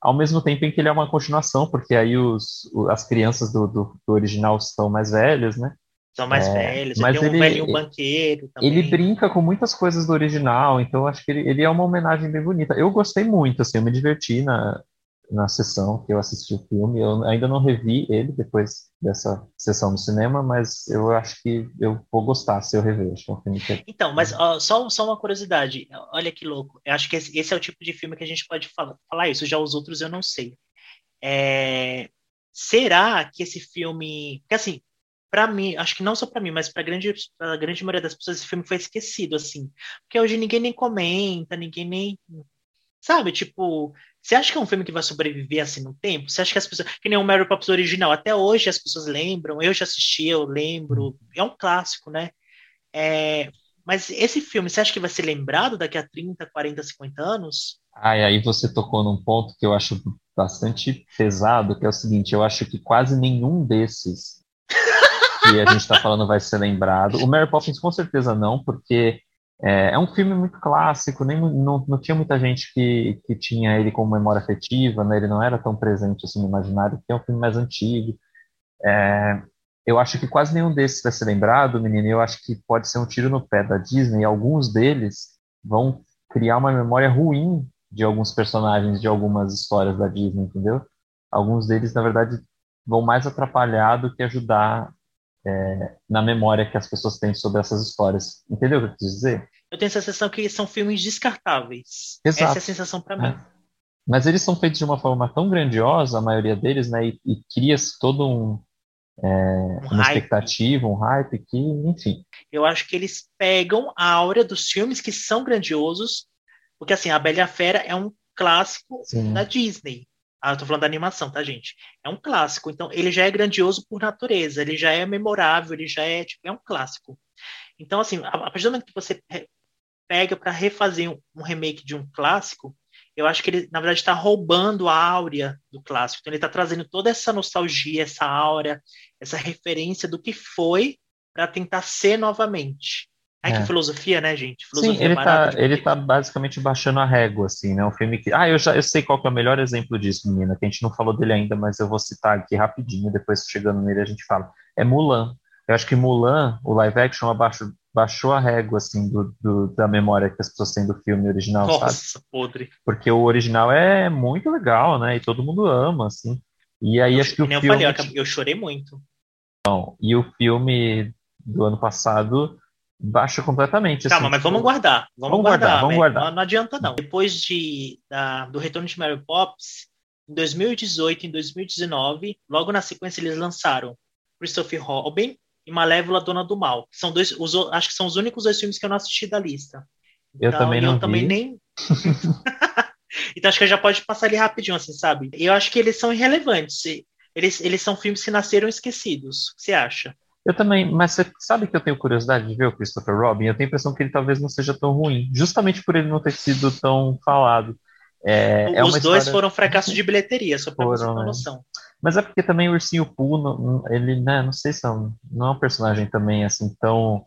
ao mesmo tempo em que ele é uma continuação, porque aí os, as crianças do, do, do original estão mais velhas, né? São mais É, velhos. mas tem um ele- velhinho banqueiro também. Ele brinca com muitas coisas do original, então acho que ele, ele é uma homenagem bem bonita. Eu gostei muito, assim, eu me diverti na, na sessão que eu assisti o filme. Eu ainda não revi ele depois dessa sessão no cinema, mas eu acho que eu vou gostar se eu rever. Acho que é um filme que Então, mas ó, só, só uma curiosidade. Olha que louco. Eu acho que esse, esse é o tipo de filme que a gente pode falar, falar isso. Já os outros eu não sei. É, será que esse filme. Porque assim, para mim, acho que não só para mim, mas para grande, pra grande maioria das pessoas, esse filme foi esquecido, assim. Porque hoje ninguém nem comenta, ninguém nem. Sabe, tipo, você acha que é um filme que vai sobreviver assim no tempo? Você acha que as pessoas. Que nem o Mary Poppins original, até hoje as pessoas lembram, eu já assisti, eu lembro. É um clássico, né? É, mas esse filme, você acha que vai ser lembrado daqui a 30, 40, 50 anos? Ah, e aí você tocou num ponto que eu acho bastante pesado, que é o seguinte, eu acho que quase nenhum desses que a gente está falando vai ser lembrado. O Mary Poppins com certeza não, porque é, é um filme muito clássico, nem, não, não tinha muita gente que, que tinha ele como memória afetiva, né? Ele não era tão presente assim no imaginário, porque é um filme mais antigo. É, eu acho que quase nenhum desses vai ser lembrado, menino, eu acho que pode ser um tiro no pé da Disney, alguns deles vão criar uma memória ruim de alguns personagens de algumas histórias da Disney, entendeu? Alguns deles, na verdade, vão mais atrapalhar do que ajudar é, na memória que as pessoas têm sobre essas histórias. Entendeu o que eu quis dizer? Eu tenho a sensação que são filmes descartáveis. Exato. Essa é a sensação para mim. É. Mas eles são feitos de uma forma tão grandiosa, a maioria deles, né? E, e cria-se todo um, é, Um uma hype. expectativa, um hype que, enfim. Eu acho que eles pegam a aura dos filmes que são grandiosos, porque assim, A Bela e a Fera é um clássico Sim. da Disney. Ah, eu tô falando da animação, tá, gente? É um clássico. Então, ele já é grandioso por natureza, ele já é memorável, ele já é, tipo, é um clássico. Então, assim, a, a partir do momento que você pe- pega para refazer um, um remake de um clássico, eu acho que ele, na verdade, está roubando a áurea do clássico. Então, ele está trazendo toda essa nostalgia, essa áurea, essa referência do que foi para tentar ser novamente. Ai, É. que filosofia, né, gente? Sim, Filosofia ele barata tá, de ele tá basicamente baixando a régua, assim, né? Um filme que. Ah, eu já eu sei qual que é o melhor exemplo disso, menina, que a gente não falou dele ainda, mas eu vou citar aqui rapidinho, depois chegando nele a gente fala. É Mulan. Eu acho que Mulan, o live action, abaixo, baixou a régua, assim, do, do- da memória que as pessoas têm do filme original, sabe? Nossa, podre. Porque o original é muito legal, né? E todo mundo ama, assim. E aí acho que o Nem eu filme. falei, eu, eu chorei muito. E o filme do ano passado baixa completamente. Calma, assim, mas vamos tipo, guardar. Vamos, Vamos guardar, guardar. vamos guardar. Não, não adianta, não. Depois de, da- do retorno de Mary Poppins, em 2018 e em 2019, logo na sequência eles lançaram Christopher Robin e Malévola Dona do Mal. São dois, os, acho que são os únicos dois filmes que eu não assisti da lista. Eu também e não eu também vi. nem. Então acho que já pode passar ali rapidinho, assim, sabe? Eu acho que eles são irrelevantes. Eles, eles são filmes que nasceram esquecidos. O que você acha? Eu também, mas você sabe que eu tenho curiosidade de ver o Christopher Robin? Eu tenho a impressão que ele talvez não seja tão ruim, justamente por ele não ter sido tão falado. É, é Os uma dois história- foram fracasso de bilheteria, só pra você ter uma noção. Mas é porque também o Ursinho não- ele, né, não sei se é um, não é um personagem também assim tão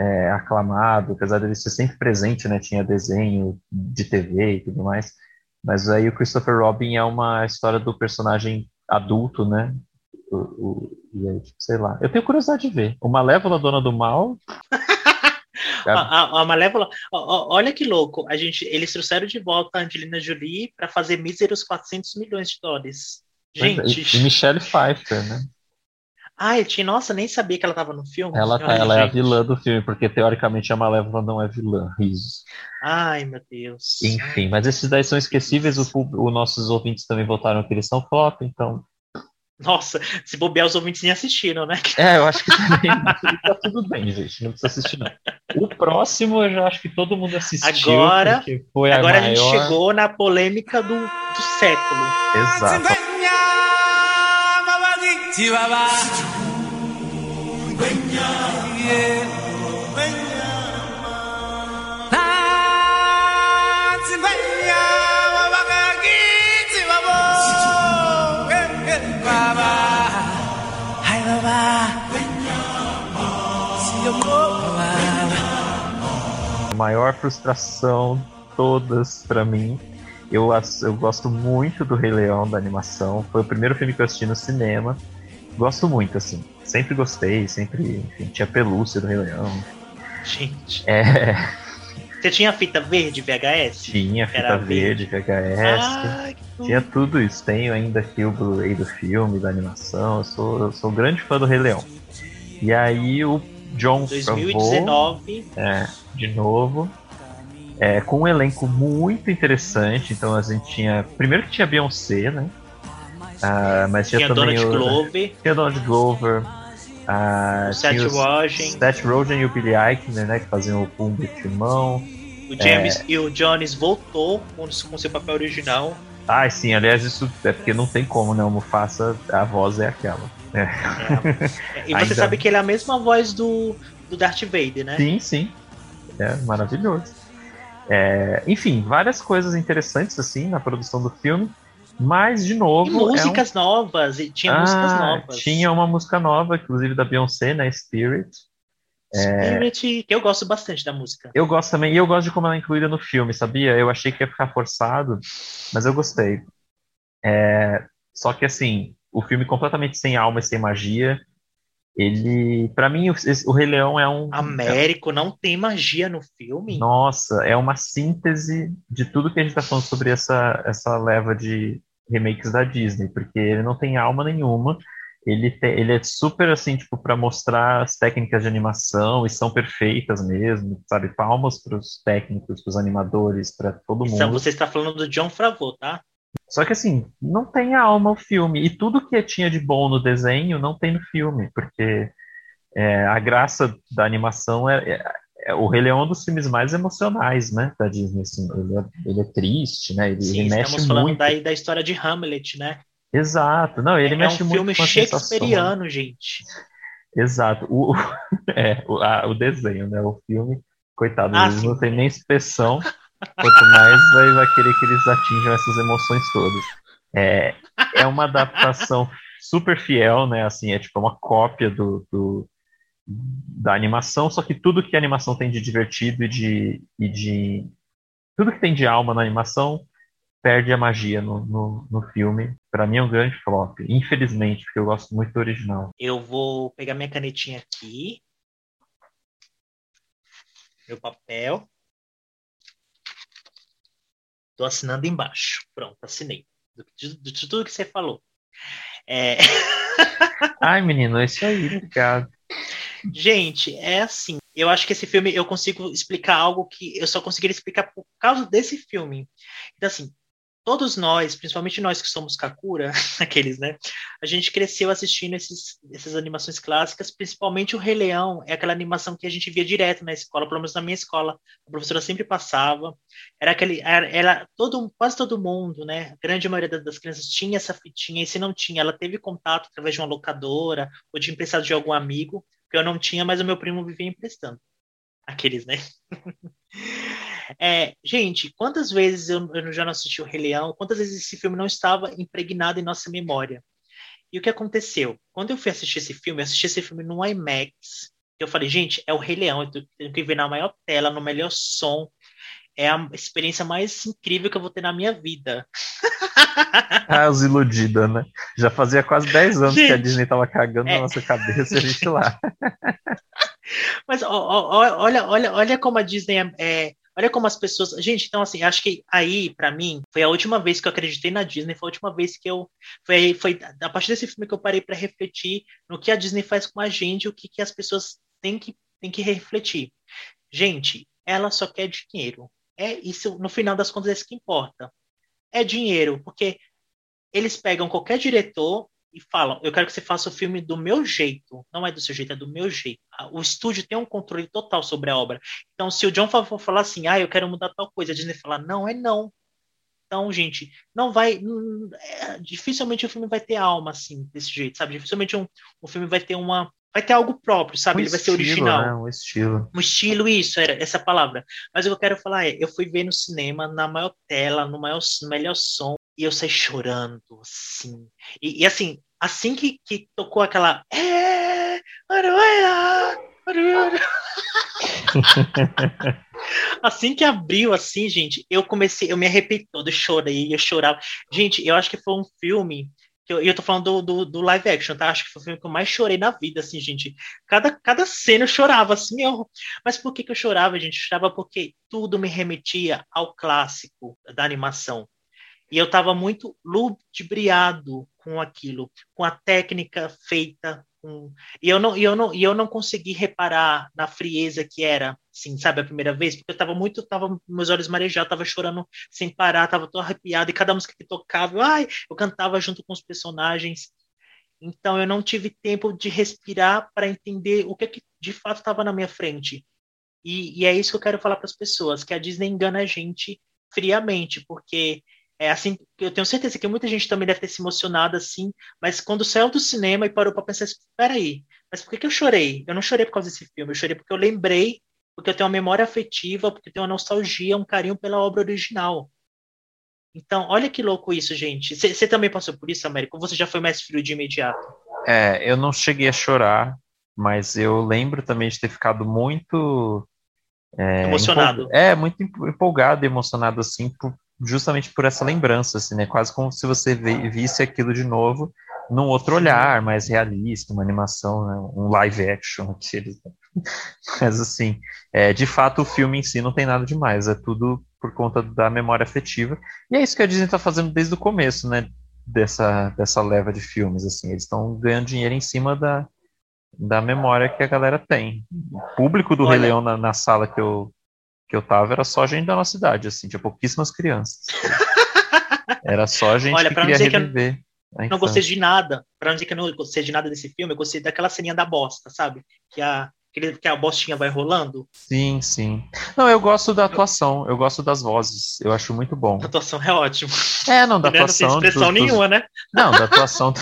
é, aclamado, apesar dele ser sempre presente, né, tinha desenho de TV e tudo mais, mas aí o Christopher Robin é uma história do personagem adulto, né, o, e aí, tipo, sei lá, eu tenho curiosidade de ver, o Malévola, Dona do Mal, A, a, a Malévola, ó, olha que louco, a gente, eles trouxeram de volta a Angelina Jolie pra fazer míseros 400 milhões de dólares. Gente, e, e Michelle Pfeiffer, né, ai, tinha, nossa, nem sabia que ela tava no filme. ela, tá- Ai, ela é a vilã do filme, porque teoricamente a Malévola não é vilã, risos. Ai, meu Deus. Enfim, mas esses daí são esquecíveis, os nossos ouvintes também votaram que eles são flop, então. Nossa, se bobear, os ouvintes nem assistiram, né? É, eu acho que também tá tudo bem, gente. Não precisa assistir, não. O próximo eu já acho que todo mundo assistiu, Agora- foi Agora a a gente maior. chegou na polêmica do, do século. Exato. A maior frustração todas pra mim. Eu, eu gosto muito do Rei Leão, da animação. Foi o primeiro filme que eu assisti no cinema. Gosto muito, assim. Sempre gostei, sempre. Enfim, tinha pelúcia do Rei Leão. Gente. É, Você tinha fita verde VHS? tinha fita Era verde, VHS. Tinha tudo isso. Tenho ainda aqui o Blu-ray do filme, da animação. Eu sou, eu sou um grande fã do Rei Leão. E aí o John Favreau, 2019. é, de novo, é, com um elenco muito interessante. Então a gente tinha. Primeiro que tinha Beyoncé, né? Ah, mas tinha, Tinha também Donald o, Glover, Tinha Donald Glover. ah, o Seth Rogen, Seth Rogen e o Billy Eichner, né? Que faziam o Pumba e o Timão. o É. James e o Jones voltou com, com seu papel original. Ah, sim, aliás, isso é porque não tem como, né? O Mufasa, a voz é aquela. É. É, E você Ainda- sabe que ele é a mesma voz do, do Darth Vader, né? Sim, sim. É maravilhoso. É, enfim, várias coisas interessantes assim na produção do filme, mas de E novo. músicas novas, e é tinha um... músicas Ah, novas. Tinha uma música nova, inclusive da Beyoncé, né? Spirit. Spirit, que eu gosto bastante da música. Eu gosto também, e eu gosto de como ela é incluída no filme, sabia? Eu achei que ia ficar forçado, mas eu gostei. É, só que assim, o filme completamente sem alma e sem magia. Ele, para mim, o, o Rei Leão é um. Américo não tem magia no filme. Nossa, é uma síntese de tudo que a gente está falando sobre essa, essa leva de remakes da Disney, porque ele não tem alma nenhuma. Ele, te- ele é super assim, tipo, para mostrar as técnicas de animação e são perfeitas mesmo, sabe? Palmas para os técnicos, para os animadores, para todo Isso, mundo. você está falando do John Favreau, tá? Só que assim, não tem alma o filme. E tudo que tinha de bom no desenho não tem no filme, porque é, a graça da animação é, é- é- o Rei Leão é um dos filmes mais emocionais, né, da Disney. assim. ele, é, ele é triste, né? Ele, Sim, ele mexe estamos falando muito. da, da história de Hamlet, né? Exato. Não, ele é mexe um muito filme com a sensação. shakespeariano, gente. Exato. O, é, o, a- o desenho, né? O filme, coitado, Ah, eles não tem nem expressão. Quanto mais vai, querer que eles atinjam essas emoções todas. É, é uma adaptação super fiel, né? Assim, é tipo uma cópia do, do- da animação, só que tudo que a animação tem de divertido e de, e de tudo que tem de alma na animação perde a magia no, no, no filme. Pra mim é um grande flop, infelizmente, porque eu gosto muito do original. Eu vou pegar minha canetinha aqui. Meu papel. Tô assinando embaixo. Pronto, assinei. De, de- de tudo que você falou. É, Ai, menino, é isso aí, obrigado. Gente, é assim. Eu acho que esse filme eu consigo explicar algo que eu só conseguiria explicar por causa desse filme. Então, assim, todos nós, principalmente nós que somos Kakura, aqueles, né? A gente cresceu assistindo esses, essas animações clássicas, principalmente o Rei Leão, é aquela animação que a gente via direto na escola, pelo menos na minha escola, a professora sempre passava. Era aquele, era, era todo, quase todo mundo, né? A grande maioria das crianças tinha essa fitinha, e se não tinha, ela teve contato através de uma locadora ou de emprestado de algum amigo, que eu não tinha, mas o meu primo vivia emprestando. Aqueles, né? É, gente, quantas vezes eu, eu, já não assisti o Rei Leão? Quantas vezes esse filme não estava impregnado em nossa memória? E o que aconteceu? Quando eu fui assistir esse filme, eu assisti esse filme no IMAX. Eu falei, gente, é o Rei Leão, eu tenho que ver na maior tela, no melhor som. É a experiência mais incrível que eu vou ter na minha vida. ah, os iludida, né? Já fazia quase 10 anos gente, que a Disney tava cagando é... na nossa cabeça e a gente lá. Mas ó, ó, olha, olha, olha como a Disney é, é Olha como as pessoas. Gente, então, assim, acho que aí, para mim, foi a última vez que eu acreditei na Disney, foi a última vez que eu. Foi, foi a partir desse filme que eu parei para refletir no que a Disney faz com a gente, o que, que as pessoas têm que, têm que refletir. Gente, ela só quer dinheiro. É isso, no final das contas, é isso que importa. É dinheiro, porque eles pegam qualquer diretor e falam: eu quero que você faça o filme do meu jeito. Não é do seu jeito, é do meu jeito. O estúdio tem um controle total sobre a obra. Então, se o John Favreau falar assim, ah, eu quero mudar tal coisa, a Disney falar, não, é não. Então, gente, não vai. É, dificilmente o filme vai ter alma assim, desse jeito, sabe? Dificilmente um, um filme vai ter uma. Vai ter algo próprio, sabe? Um Ele vai ser original. Né? Um estilo. Um estilo, isso, era essa palavra. Mas o que eu quero falar é: eu fui ver no cinema, na maior tela, no, maior, no melhor som, e eu saí chorando, assim. E, e assim, assim que, que tocou aquela. É, assim que abriu, assim, gente, eu comecei, eu me arrependi todo, eu chorei, eu chorava. Gente, eu acho que foi um filme. E eu, eu tô falando do, do, do, live action, tá? Acho que foi o filme que eu mais chorei na vida, assim, gente. Cada, cada cena eu chorava, assim, eu... Mas por que, que eu chorava, gente? Eu chorava porque tudo me remetia ao clássico da animação. E eu estava muito ludibriado com aquilo, com a técnica feita. Com... E, eu não, e, eu não, e eu não consegui reparar na frieza que era, assim, sabe, a primeira vez, porque eu estava muito, tava meus olhos marejados, estava chorando sem parar, estava todo arrepiado, e cada música que tocava, ai, eu cantava junto com os personagens. Então eu não tive tempo de respirar para entender o que, que de fato estava na minha frente. E, e é isso que eu quero falar para as pessoas, que a Disney engana a gente friamente, porque é assim, eu tenho certeza que muita gente também deve ter se emocionado assim, mas quando saiu do cinema e parou para pensar, espera aí, mas por que, que eu chorei? Eu não chorei por causa desse filme, eu chorei porque eu lembrei, porque eu tenho uma memória afetiva, porque eu tenho uma nostalgia, um carinho pela obra original. Então, olha que louco isso, gente. Você também passou por isso, Américo? Ou você já foi mais frio de imediato? É, eu não cheguei a chorar, mas eu lembro também de ter ficado muito é, emocionado. Empol... É, muito empolgado e emocionado, assim, por, justamente por essa lembrança, assim, né? Quase como se você visse aquilo de novo num outro olhar, mais realista, uma animação, né? um live action, aqueles. Mas assim, é, de fato o filme em si não tem nada demais, é tudo por conta da memória afetiva. E é isso que a Disney está fazendo desde o começo, né? Dessa, dessa leva de filmes, assim, eles estão ganhando dinheiro em cima da, da memória que a galera tem. O público do Olha, Rei Leão na, na sala que eu, que eu tava era só gente da nossa idade, assim, tinha pouquíssimas crianças. Era só gente Olha, que queria reviver. Que eu não gostei de nada. Pra não dizer que eu não gostei de nada desse filme, eu gostei daquela ceninha da bosta, sabe? Que a, que a bostinha vai rolando. Sim, sim. Não, eu gosto da atuação, eu gosto das vozes, eu acho muito bom. A atuação é ótima. É, não, da atuação. Não tem expressão dos, nenhuma, né? Não, da atuação,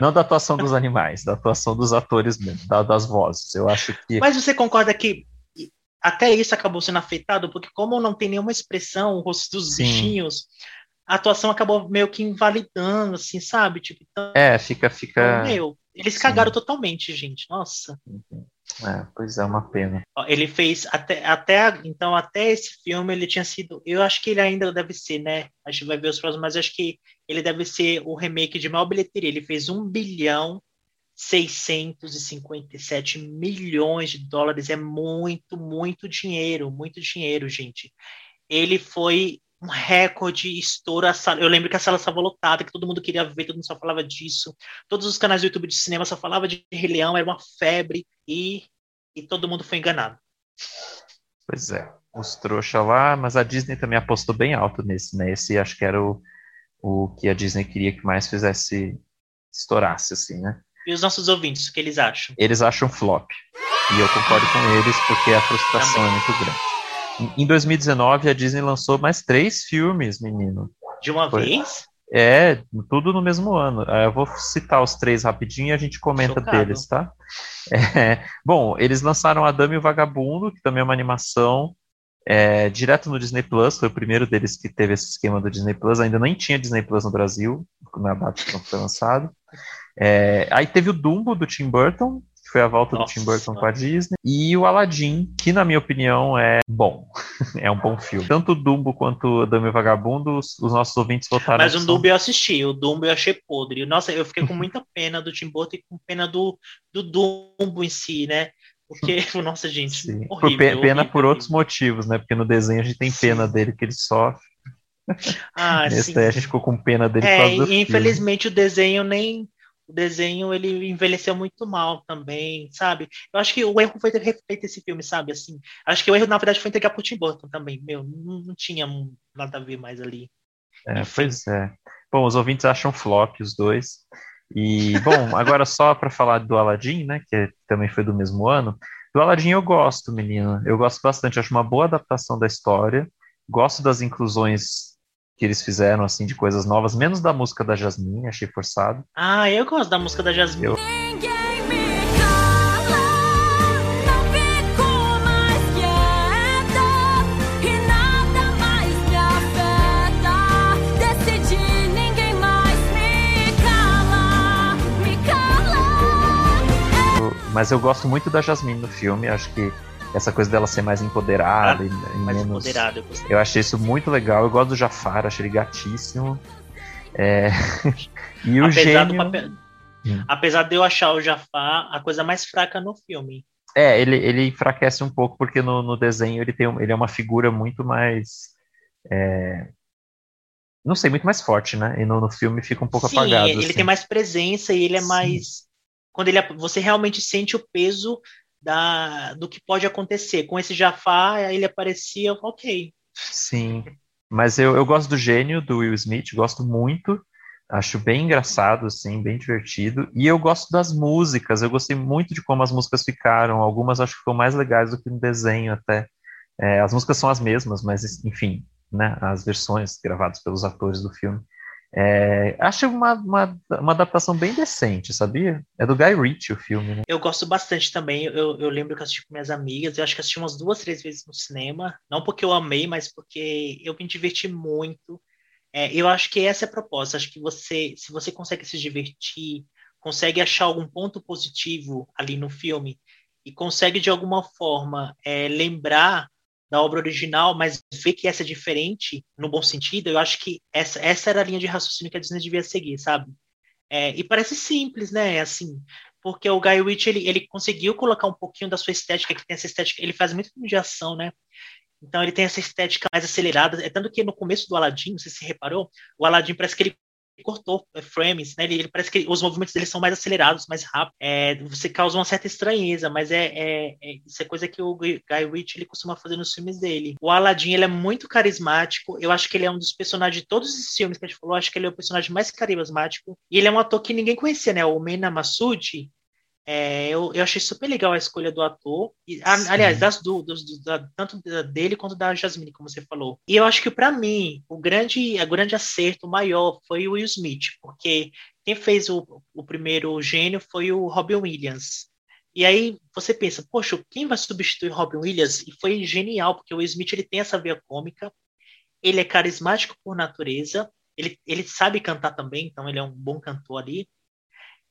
não da atuação dos animais, da atuação dos atores mesmo, da, das vozes. Eu acho que. Mas você concorda que até isso acabou sendo afetado, porque como não tem nenhuma expressão, o rosto dos Sim. bichinhos, a atuação acabou meio que invalidando, assim, sabe? Tipo, então, é, fica, fica. Meu, eles Sim. cagaram totalmente, gente. Nossa. É, pois é, uma pena. Ele fez até, até então até esse filme ele tinha sido, eu acho que ele ainda deve ser, né? A gente vai ver os próximos, mas acho que ele deve ser o remake de maior bilheteria. Ele fez um bilhão 657 milhões de dólares é muito, muito dinheiro, muito dinheiro, gente. Ele foi um recorde, estouro. Eu lembro que a sala estava lotada, que todo mundo queria ver, todo mundo só falava disso. Todos os canais do YouTube de cinema só falavam de Rei Leão, era uma febre e, e todo mundo foi enganado. Pois é, os trouxa lá, mas a Disney também apostou bem alto nesse, né? Esse acho que era o, o que a Disney queria que mais fizesse, estourasse, assim, né? E os nossos ouvintes, o que eles acham? Eles acham flop. E eu concordo com eles, porque a frustração Também. é muito grande. Em- Em 2019, a Disney lançou mais três filmes, menino. De uma Foi. vez? É, tudo no mesmo ano. Eh, Eu vou citar os três rapidinho e a gente comenta Chocado. deles, tá? É, bom, eles lançaram A Dama e o Vagabundo, que também é uma animação é, direto no Disney Plus. Foi o primeiro deles que teve esse esquema do Disney Plus. Ainda nem tinha Disney Plus no Brasil, na data que foi lançado. É, aí teve o Dumbo do Tim Burton, que foi a volta Nossa. do Tim Burton com a Disney, e o Aladdin, que na minha opinião é bom. é um bom filme. Tanto o Dumbo quanto o Vagabundo, os, os nossos ouvintes votaram. Mas o Dumbo eu assisti, o Dumbo eu achei podre. Nossa, eu fiquei com muita pena do Tim Burton e com pena do, do Dumbo em si, né? Porque, nossa, gente, Sim. horrível. por pe- pena horrível, por outros horrível. motivos, né? Porque no desenho a gente tem Sim. pena dele que ele sofre. Ah, Nesse sim. daí a gente ficou com pena dele É, causa do e filme. infelizmente o desenho nem. O desenho ele envelheceu muito mal também, sabe? Eu acho que o erro foi ter refeito esse filme, sabe? Assim, acho que o erro, na verdade, foi entregar pro Tim Burton também. Meu, não, não tinha nada a ver mais ali. É, pois é. Bom, os ouvintes acham flop os dois. E, bom, agora só para falar do Aladdin, né? Que também foi do mesmo ano. Do Aladdin eu gosto, menina. Eu gosto bastante. Acho uma boa adaptação da história. Gosto das inclusões que eles fizeram, assim, de coisas novas, menos da música da Jasmine, achei forçado. Ah, eu gosto da música da Jasmine. Eu- e me cala. Eu- mas eu gosto muito da Jasmine no filme. Acho que essa coisa dela ser mais empoderada e, e Mais menos. empoderado. Eu. Eu achei isso muito legal. Eu gosto do Jafar, achei ele gatíssimo. É, E o Apesar, do gênio. papel... Hum. Apesar de eu achar o Jafar a coisa mais fraca no filme. É, ele, ele enfraquece um pouco porque no, no desenho ele tem ele é uma figura muito mais. é, Não sei, muito mais forte, né? E no, no filme fica um pouco Sim, apagado. ele assim. tem mais presença e ele é Sim. mais. Quando ele é- você realmente sente o peso da, do que pode acontecer. Com esse Jafar, ele aparecia, ok. Sim. Mas eu, eu gosto do gênio do Will Smith, gosto muito. Acho bem engraçado, assim, bem divertido. E eu gosto das músicas, eu gostei muito de como as músicas ficaram. Algumas acho que ficam mais legais do que no desenho até. É, as músicas são as mesmas, mas enfim, né, as versões gravadas pelos atores do filme. É, acho uma, uma, uma adaptação bem decente, sabia? É do Guy Ritchie o filme, né? Eu gosto bastante também. Eu, eu lembro que eu assisti com minhas amigas. Eu acho que assisti umas duas, três vezes no cinema. Não porque eu amei, mas porque eu me diverti muito. É, eu acho que essa é a proposta. Acho que você, se você consegue se divertir, consegue achar algum ponto positivo ali no filme e consegue de alguma forma é, lembrar da obra original, mas ver que essa é diferente no bom sentido, eu acho que essa, essa era a linha de raciocínio que a Disney devia seguir, sabe? É, e parece simples, né? Assim, porque o Guy Ritchie ele, ele conseguiu colocar um pouquinho da sua estética, que tem essa estética, ele faz muito filme de ação, né? Então ele tem essa estética mais acelerada. É tanto que no começo do Aladdin, sei se você reparou, o Aladdin parece que ele cortou é, frames, né? Ele, ele parece que os movimentos dele são mais acelerados, mais rápidos. É, você causa uma certa estranheza, mas é, é- é- isso é coisa que o Guy Ritchie ele costuma fazer nos filmes dele. O Aladdin ele é muito carismático. Eu acho que ele é um dos personagens de todos os filmes que a gente falou. Acho que ele é o personagem mais carismático. E ele é um ator que ninguém conhecia, né? O Mena Massoud. É, eu, eu achei super legal a escolha do ator. E, a- aliás, das dos, dos- da- tanto dele quanto da Jasmine, como você falou. E eu acho que, para mim, o grande, a grande acerto maior foi o Will Smith, porque quem fez o, o primeiro gênio foi o Robin Williams. E aí você pensa, poxa, quem vai substituir o Robin Williams? E foi genial, porque o Will Smith ele tem essa veia cômica, ele é carismático por natureza, ele, ele sabe cantar também, então ele é um bom cantor ali.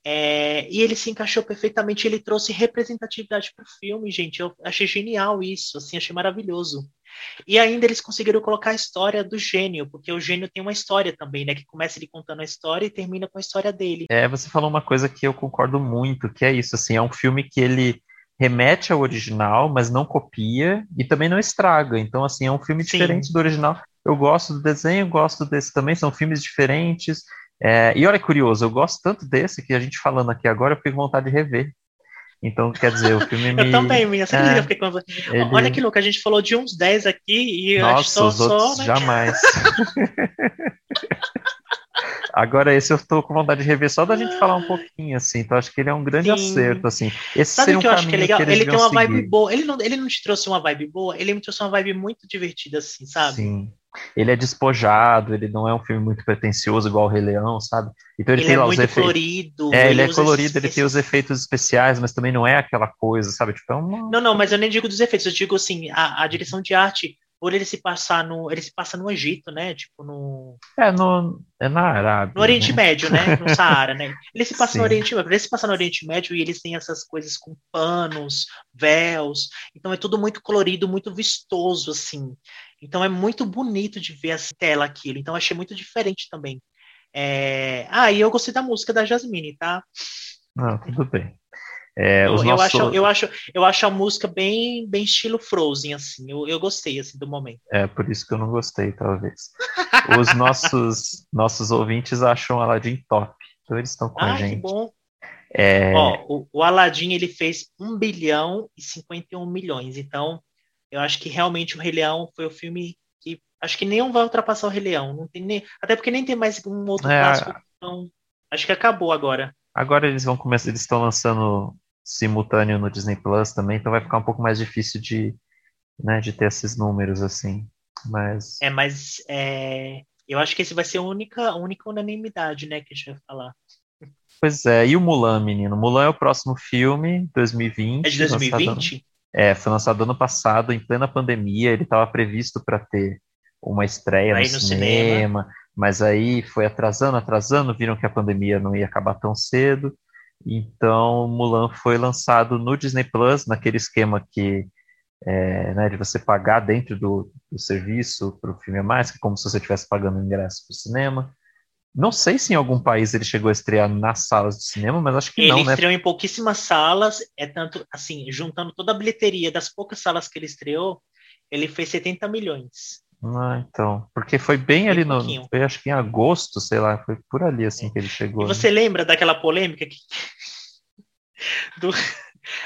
É, e ele se encaixou perfeitamente, ele trouxe representatividade para o filme, gente. Eu achei genial isso, assim, achei maravilhoso. E ainda eles conseguiram colocar a história do gênio, porque o gênio tem uma história também, né? Que começa ele contando a história e termina com a história dele. É, você falou uma coisa que eu concordo muito, que é isso, assim, é um filme que ele remete ao original, mas não copia e também não estraga. Então, assim, é um filme Sim. diferente do original. Eu gosto do desenho, gosto desse também, são filmes diferentes. É, e olha que curioso, eu gosto tanto desse que a gente falando aqui agora, eu fiquei com vontade de rever. Então, quer dizer, o filme me. Eu também, minha. Você é, fiquei com- ele- Olha que louco, a gente falou de uns 10 aqui e eu acho Nossa, só, os outros só né? jamais. Agora, esse eu tô com vontade de rever só da gente falar um pouquinho, assim. Então, acho que ele é um grande Sim. acerto, assim. Esse Sabe o um que eu acho que é legal? eles Ele tem uma vibe seguir. boa. Ele não, ele não te trouxe uma vibe boa, ele me trouxe uma vibe muito divertida, assim, sabe? Sim. Ele é despojado, ele não é um filme muito pretensioso igual o Rei Leão, sabe? Então ele, Ele tem é lá os muito efeitos. colorido. É, ele é usa colorido, ele esses- tem os efeitos especiais, mas também não é aquela coisa, sabe? Tipo, é uma. Não, não, mas eu nem digo dos efeitos, eu digo assim, a, a direção de arte, por ele se passar no. Ele se passa no Egito, né? Tipo, no, É, no, é na Arábia. no Oriente né? Médio, né? No Saara, né? Ele se passa Sim. no Oriente Médio. Ele se passa no Oriente Médio e eles têm essas coisas com panos, véus. Então é tudo muito colorido, muito vistoso, assim. Então é muito bonito de ver essa tela aquilo. Então achei muito diferente também. É... Ah, e eu gostei da música da Jasmine, tá? Não, tudo bem. É, Eu, eu nossos... acho, eu, acho, eu acho a música bem, bem estilo Frozen, assim. Eu, eu gostei, assim, do momento. É, por isso que eu não gostei, talvez. Os nossos, nossos ouvintes acham Aladdin top. Então eles estão com a Ah, que gente. bom. É, Ó, o, o Aladdin, ele fez 1 bilhão e 51 milhões. Então, eu acho que realmente o Rei Leão foi o filme que... Acho que nenhum vai ultrapassar o Rei Leão. Não tem nem, até porque nem tem mais um outro É, clássico. Então, acho que acabou agora. Agora eles vão começar, eles estão lançando simultâneo no Disney Plus também, então vai ficar um pouco mais difícil de, né, de ter esses números assim. Mas É, mas é, eu acho que esse vai ser a única, a única unanimidade, né, que a gente vai falar. pois é, e o Mulan, menino? Mulan é o próximo filme, 2020. É de lançado 2020? É, foi lançado ano passado, em plena pandemia. Ele estava previsto para ter uma estreia Aí no, no cinema, mas aí foi atrasando, atrasando. Viram que a pandemia não ia acabar tão cedo. Então, Mulan foi lançado no Disney Plus, naquele esquema que é, né, de você pagar dentro do, do serviço para o filme a mais, que é como se você estivesse pagando ingresso para o cinema. Não sei se em algum país ele chegou a estrear nas salas de cinema, mas acho que Ele não, né? estreou em pouquíssimas salas, é tanto assim, juntando toda a bilheteria das poucas salas que ele estreou, ele fez 70 milhões. Ah, então, porque foi bem Bem ali no, pouquinho. foi acho que em agosto, sei lá, foi por ali assim que ele E chegou. né? você lembra daquela polêmica que do...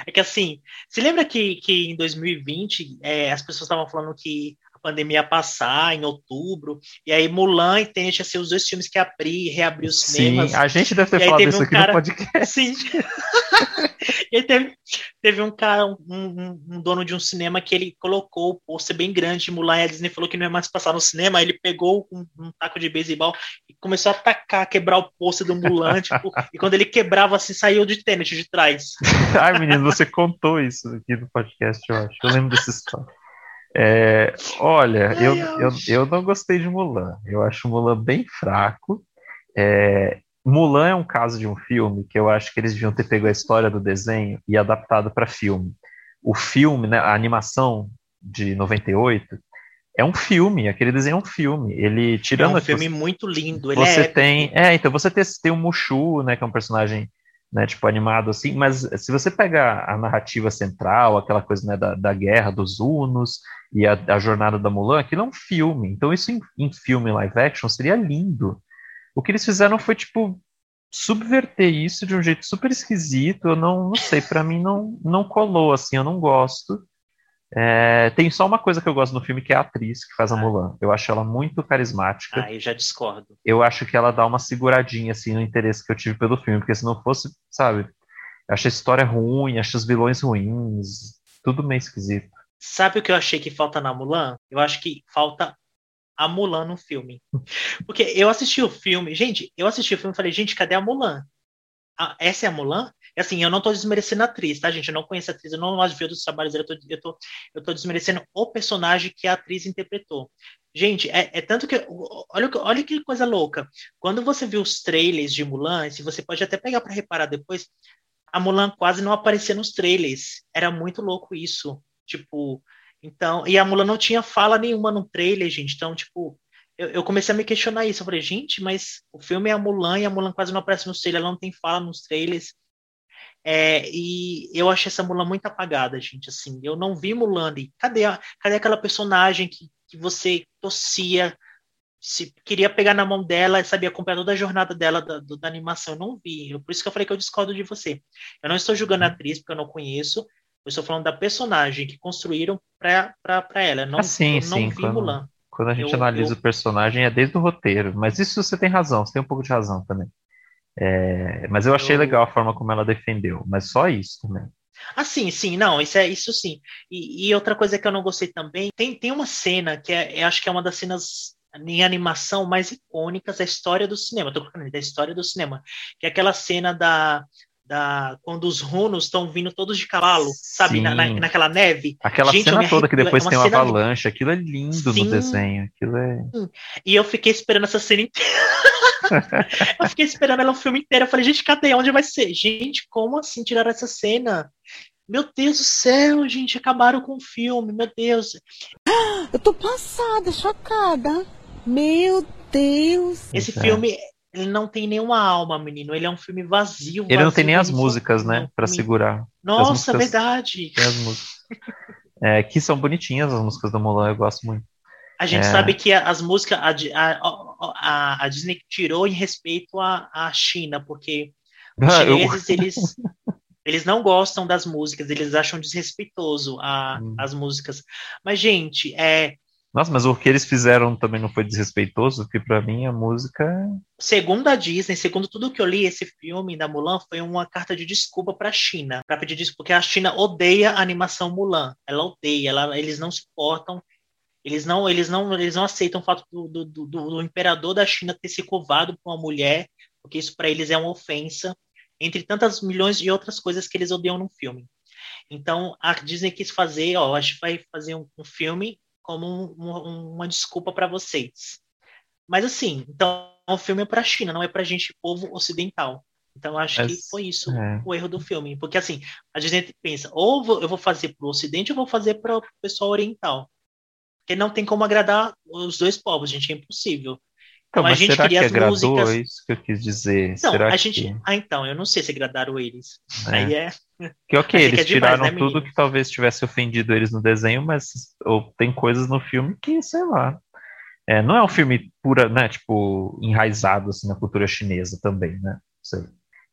É que assim, se lembra que, que em 2020 é, as pessoas estavam falando que pandemia ia passar em outubro, e aí Mulan e Tenet ser os dois filmes que abrir, reabrir os cinemas. Sim, a gente deve ter E falado isso um aqui cara- no podcast. Sim. e aí teve, teve um cara, um, um- um dono de um cinema que ele colocou o pôster bem grande de Mulan e a Disney falou que não ia mais passar no cinema. Ele pegou um, um taco de beisebol e começou a atacar, quebrar o pôster do Mulan. tipo, e quando ele quebrava, assim, saiu de Tenet de trás. Ai, menino, você contou isso aqui no podcast, eu acho. Eu lembro dessa história. É, olha, Ai, eu, eu, eu não gostei de Mulan. Eu acho Mulan bem fraco. É, Mulan é um caso de um filme que eu acho que eles deviam ter pego a história do desenho e adaptado para filme. O filme, né, a animação de 98 é um filme, aquele desenho é um filme. Ele É tirando um aqui- filme muito lindo. Ele você é tem. É, então você tem, tem o Mushu, né, que é um personagem, né, tipo, animado assim, mas se você pegar a narrativa central, aquela coisa, né, da, da guerra dos Hunos e a, a jornada da Mulan, aquilo é um filme. Então isso em, em filme live action seria lindo. O que eles fizeram foi, tipo, subverter isso de um jeito super esquisito. Eu não, não sei, pra mim não, não colou, assim, eu não gosto. É, tem só uma coisa que eu gosto no filme, que é a atriz que faz a Ah. Mulan. Eu acho ela muito carismática Ah, eu já discordo. eu acho que ela dá uma seguradinha assim no interesse que eu tive pelo filme, porque se não fosse, sabe, eu acho a história ruim, acho os vilões ruins, tudo meio esquisito. Sabe o que eu achei que falta na Mulan? Eu acho que falta a Mulan no filme. Porque eu assisti o filme, gente, eu assisti o filme e falei, gente, cadê a Mulan? Ah, essa é a Mulan? E assim, eu não tô desmerecendo a atriz, tá, gente? Eu não conheço a atriz, eu não gosto de ver outros trabalhos dela, eu tô, eu, tô, desmerecendo o personagem que a atriz interpretou. Gente, é, é tanto que. Olha, olha que coisa louca. Quando você viu os trailers de Mulan, se você pode até pegar para reparar depois, a Mulan quase não aparecia nos trailers. Era muito louco isso. Tipo, então. E a Mulan não tinha fala nenhuma no trailer, gente. Então, tipo. Eu, eu comecei a me questionar isso. Eu falei, gente, mas o filme é a Mulan e a Mulan quase não aparece nos trailers, ela não tem fala nos trailers. É, e eu achei essa Mulan muito apagada, gente. Assim, eu não vi Mulan ali. Cadê, a, cadê aquela personagem que, que você torcia, se queria pegar na mão dela, sabia acompanhar toda a jornada dela da, da animação? Eu não vi. Eu, por isso que eu falei que eu discordo de você. Eu não estou julgando a atriz, porque eu não conheço. Eu estou falando da personagem que construíram para ela. Eu não, Ah, sim, eu não sim, vi quando- Mulan. Quando a gente Eu- analisa eu- o personagem, é desde o roteiro. Mas isso você tem razão, você tem um pouco de razão também. É, mas eu achei Eu- legal a forma como ela defendeu, mas só isso também. Ah, sim, sim, não, isso é isso sim. E, e outra coisa que eu não gostei também, tem, tem uma cena que é, eu acho que é uma das cenas em animação mais icônicas da história do cinema, tô colocando da história do cinema, que é aquela cena da, da quando os runos estão vindo todos de cavalo, sabe, na, na- naquela neve. Aquela Gente, cena toda que depois é uma tem uma cena- avalanche, aquilo é lindo Sim. no desenho. Aquilo é. E eu fiquei esperando essa cena inteira. eu fiquei esperando ela o filme inteiro. Eu falei, gente, cadê? Onde vai ser? Gente, como assim tiraram essa cena? Meu Deus do céu, gente, acabaram com o filme, meu Deus. Eu tô passada, chocada. Meu Deus. Esse é. filme, ele não tem nenhuma alma, menino. Ele é um filme vazio. Ele não tem vazio, nem as músicas, né, um filme- segurar. Nossa, músicas- verdade. Tem as músicas. É, que são bonitinhas as músicas do Mulan, eu gosto muito. A gente É. sabe que as músicas, a, a, a, a Disney tirou em respeito à, à China, porque os Ah, eu- chineses, eles, eles não gostam das músicas, eles acham desrespeitoso a, Hum. as músicas. Mas, gente, é, Nossa, mas o que eles fizeram também não foi desrespeitoso, porque pra mim a música. segundo a Disney, segundo tudo que eu li, esse filme da Mulan foi uma carta de desculpa para a China, para pedir desculpa, porque a China odeia a animação Mulan. Ela odeia, ela, eles não suportam, eles não, eles não, eles não aceitam o fato do, do, do, do imperador da China ter se curvado por uma mulher, porque isso para eles é uma ofensa, entre tantas milhões de outras coisas que eles odeiam no filme. Então a Disney quis fazer, ó, a gente vai fazer um, um filme como um- um- uma desculpa para vocês. Mas assim, então o filme é para a China, não é para gente povo ocidental. Então acho que Mas, foi isso é. o erro do filme, porque assim a Disney pensa, ou eu vou fazer para o Ocidente, ou vou fazer para o pessoal oriental, porque não tem como agradar os dois povos, gente, é impossível. Então, Então, a mas gente será que as agradou? músicas- É isso que eu quis dizer. Então, será a que... gente, ah, então, eu não sei se agradaram eles. É. Aí é, Que ok, Aí eles demais, tiraram né, tudo que talvez tivesse ofendido eles no desenho, mas ou tem coisas no filme que, sei lá. É, não é um filme pura, né, tipo, enraizado assim, na cultura chinesa também, né? Não sei.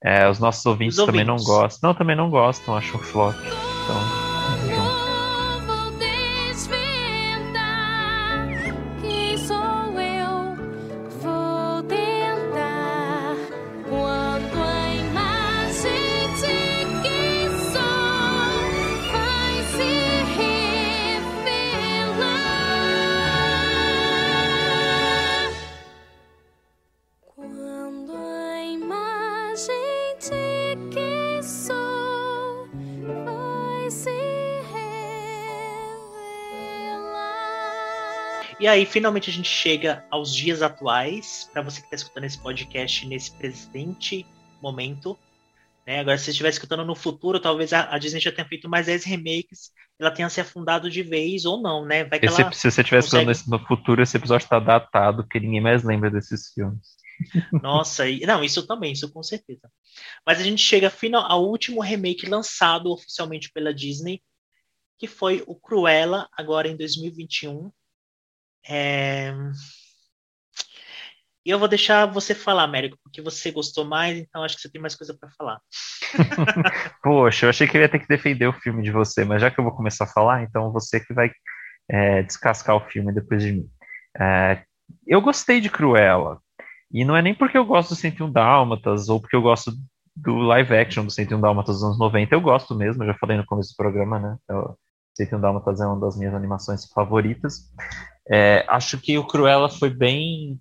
É, os nossos ouvintes, Os também não ouvintes. gostam. Não, também não gostam, acham flop. Então, E aí, finalmente, a gente chega aos dias atuais, para você que está escutando esse podcast nesse presente momento. Né? Agora, se você estiver escutando no futuro, talvez a, a Disney já tenha feito mais 10 remakes, ela tenha se afundado de vez ou não, né? Vai que Esse- se você estiver consegue- escutando no futuro, esse episódio está datado, porque ninguém mais lembra desses filmes. Nossa, e- não, isso também, isso com certeza. Mas a gente chega final, ao último remake lançado oficialmente pela Disney, que foi o Cruella, agora em 2021. É... E eu vou deixar você falar, Américo, porque você gostou mais, então acho que você tem mais coisa para falar. Poxa, eu achei que eu ia ter que defender o filme de você, mas já que eu vou começar a falar, então você que vai é, descascar o filme depois de mim. É, eu gostei de Cruella, e não é nem porque eu gosto do 101 Dálmatas, ou porque eu gosto do live action do 101 Dálmatas dos anos 90, eu gosto mesmo, já falei no começo do programa, né? Eu, 101 Dálmatas é uma das minhas animações favoritas. É, acho que o Cruella foi bem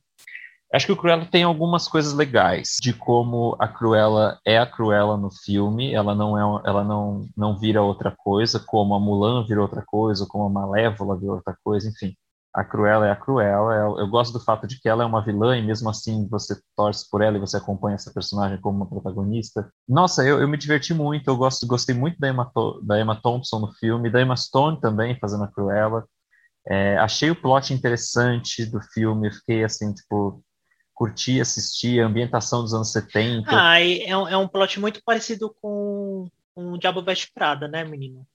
Acho que o Cruella tem algumas coisas legais de como a Cruella é a Cruella no filme, ela não é, ela não, não vira outra coisa, como a Mulan vira outra coisa, como a Malévola vira outra coisa, enfim. A Cruella é a Cruella. Eu, eu gosto do fato de que ela é uma vilã e mesmo assim você torce por ela e você acompanha essa personagem como uma protagonista. Nossa, eu, eu me diverti muito. Eu gosto, gostei muito da Emma, da Emma Thompson no filme, da Emma Stone também fazendo a Cruella. É, achei o plot interessante do filme. Fiquei assim, tipo, curti assistir a ambientação dos anos 70. Ah, é um, é um plot muito parecido com, com o Diabo Veste Prada, né, menino?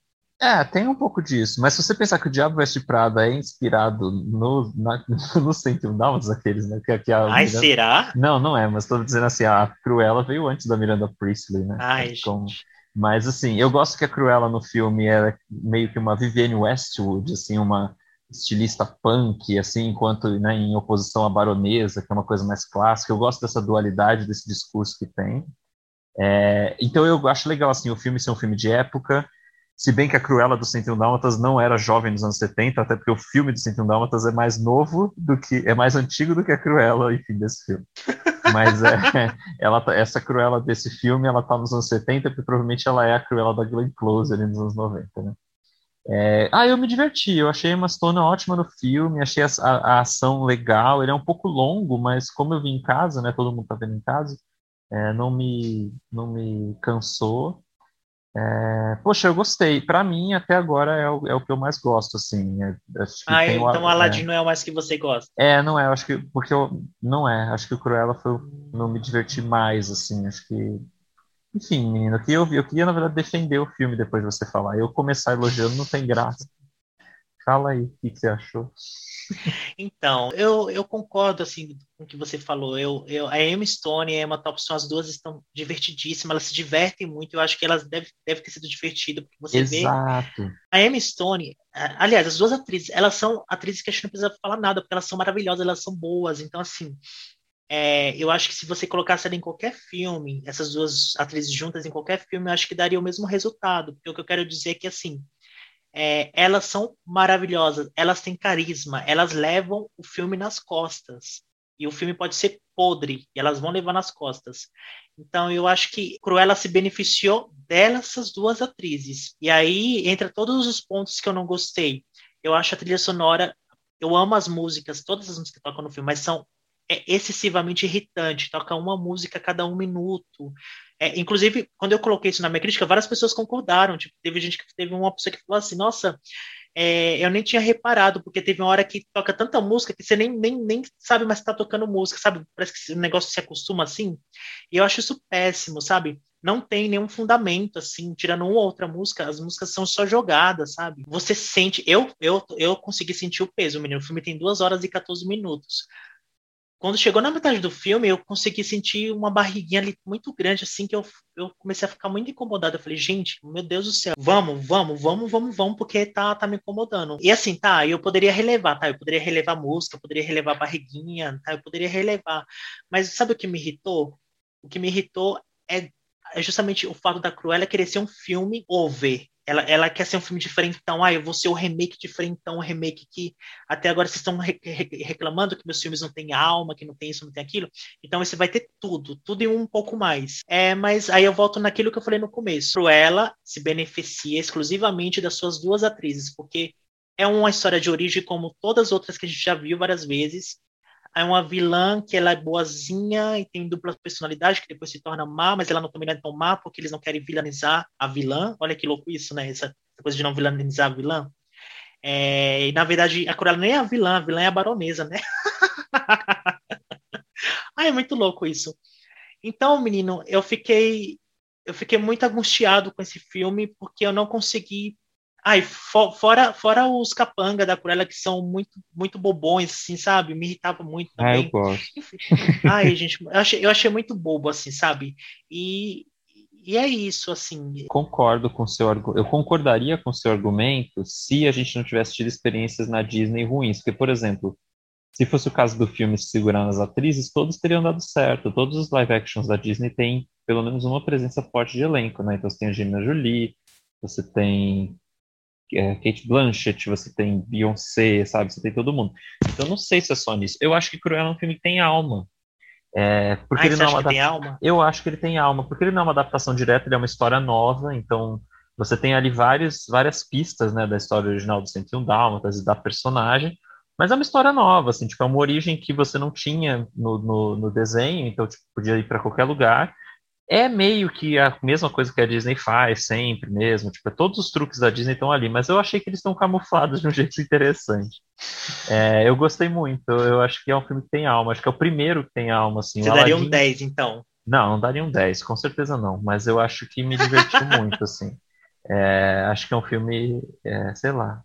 É, tem um pouco disso, mas se você pensar que o Diabo Veste Prada é inspirado no, na, no 101 Dálmatas, aqueles, né? Que, que a Ai, Miranda- será? Não, não é, mas tô dizendo assim, a Cruella veio antes da Miranda Priestley, né? Ai, Como- gente. Mas assim, eu gosto que a Cruella no filme é meio que uma Vivienne Westwood, assim, uma estilista punk, assim, enquanto né, em oposição à baronesa, que é uma coisa mais clássica. Eu gosto dessa dualidade, desse discurso que tem. É, então eu acho legal assim o filme ser um filme de época, se bem que a Cruella do 101 Dálmatas não era jovem nos anos 70, até porque o filme do 101 Dálmatas é mais novo do que é mais antigo do que a Cruella, enfim, desse filme. Mas é, ela, tá, essa Cruella desse filme, ela tá nos anos 70, porque provavelmente ela é a Cruella da Glenn Close ali nos anos 90, né? É, ah, eu me diverti, eu achei uma Stone ótima no filme, achei a, a, a, ação legal, ele é um pouco longo, mas como eu vi em casa, né, todo mundo tá vendo em casa, é, não me, não me cansou, é, poxa, eu gostei. Para mim, até agora, é o, é o que eu mais gosto, assim. É, ah, então o Aladdin é, não é o mais que você gosta. É, não é, acho que. Porque eu. Não é, acho que o Cruella foi não me diverti mais, assim. Acho que. Enfim, menino, eu queria, eu queria, na verdade, defender o filme depois de você falar. Eu começar elogiando não tem graça. Fala aí, o que, que você achou? Então, eu, eu concordo assim com o que você falou. Eu, eu, a Emma Stone e a Emma Thompson, as duas estão divertidíssimas, elas se divertem muito. Eu acho que elas devem deve ter sido divertidas, porque você Exato. vê. A Emma Stone, aliás, as duas atrizes, elas são atrizes que a gente não precisa falar nada, porque elas são maravilhosas, elas são boas. Então, assim, é, eu acho que se você colocasse ela em qualquer filme, essas duas atrizes juntas em qualquer filme, eu acho que daria o mesmo resultado. Porque o que eu quero dizer é que, assim, é, elas são maravilhosas, elas têm carisma, elas levam o filme nas costas. E o filme pode ser podre, e elas vão levar nas costas. Então eu acho que Cruella se beneficiou dessas duas atrizes. E aí entra todos os pontos que eu não gostei. Eu acho a trilha sonora, eu amo as músicas, todas as músicas que tocam no filme, mas são é excessivamente irritante. Toca uma música a cada um minuto. É, inclusive, quando eu coloquei isso na minha crítica, várias pessoas concordaram. Tipo, teve gente que teve uma pessoa que falou assim: Nossa, é, eu nem tinha reparado, porque teve uma hora que toca tanta música que você nem, nem, nem sabe mais que tá tocando música, sabe? Parece que o negócio se acostuma assim. E eu acho isso péssimo, sabe? Não tem nenhum fundamento, assim, tirando uma ou outra música, as músicas são só jogadas, sabe? Você sente. Eu, eu, eu consegui sentir o peso, menino. O filme tem 2 horas e 14 minutos quando chegou na metade do filme, eu consegui sentir uma barriguinha ali muito grande, assim, que eu, eu comecei a ficar muito incomodado. Eu falei, gente, meu Deus do céu, vamos, vamos, vamos, vamos, vamos, porque tá, tá me incomodando. E assim, tá, eu poderia relevar, tá? Eu poderia relevar música, eu poderia relevar barriguinha, tá? Eu poderia relevar. Mas sabe o que me irritou? O que me irritou é, é justamente o fato da Cruella querer ser um filme over ela, ela quer ser um filme diferentão. Ah, eu vou ser o remake diferentão, o remake que até agora vocês estão re reclamando que meus filmes não têm alma, que não tem isso, não tem aquilo. Então você vai ter tudo, tudo e um pouco mais. É, mas aí eu volto naquilo que eu falei no começo. Ela se beneficia exclusivamente das suas duas atrizes, porque é uma história de origem como todas as outras que a gente já viu várias vezes é uma vilã que ela é boazinha e tem dupla personalidade, que depois se torna má, mas ela não também não é tão má, porque eles não querem vilanizar a vilã. Olha que louco isso, né? Essa coisa de não vilanizar a vilã. É, e na verdade, a Cruella nem é a vilã, a vilã é a baronesa, né? ah, é muito louco isso. Então, menino, eu fiquei eu fiquei muito angustiado com esse filme porque eu não consegui Ai, for, fora, fora os capanga da Cruella que são muito, muito bobões, assim, sabe? Me irritava muito também. Ah, eu gosto. Enfim. Ai, gente, eu achei, eu achei muito bobo, assim, sabe? E, e é isso, assim. Concordo com o seu argumento. Eu concordaria com o seu argumento se a gente não tivesse tido experiências na Disney ruins. Porque, por exemplo, se fosse o caso do filme se segurar nas atrizes, todos teriam dado certo. Todos os live actions da Disney têm pelo menos uma presença forte de elenco, né? Então você tem a Gina Jolie, você tem é, Kate Blanchett, você tem Beyoncé, sabe? Você tem todo mundo. Então não sei se é só nisso. Eu acho que Cruella é um filme que tem alma. É, porque ah, ele não é uma que tem alma? Eu acho que ele tem alma, porque ele não é uma adaptação direta, ele é uma história nova, então você tem ali vários, várias pistas né, da história original do 101 Dálmatas e da personagem, mas é uma história nova, assim, tipo, é uma origem que você não tinha no, no, no desenho, então tipo, podia ir para qualquer lugar, é meio que a mesma coisa que a Disney faz sempre mesmo, tipo, todos os truques da Disney estão ali, mas eu achei que eles estão camuflados de um jeito interessante. É, eu gostei muito, eu acho que é um filme que tem alma, acho que é o primeiro que tem alma, assim. Você daria um 10, então? Não, não daria um 10, com certeza não, mas eu acho que me divertiu muito, assim. É, acho que é um filme, é, sei lá,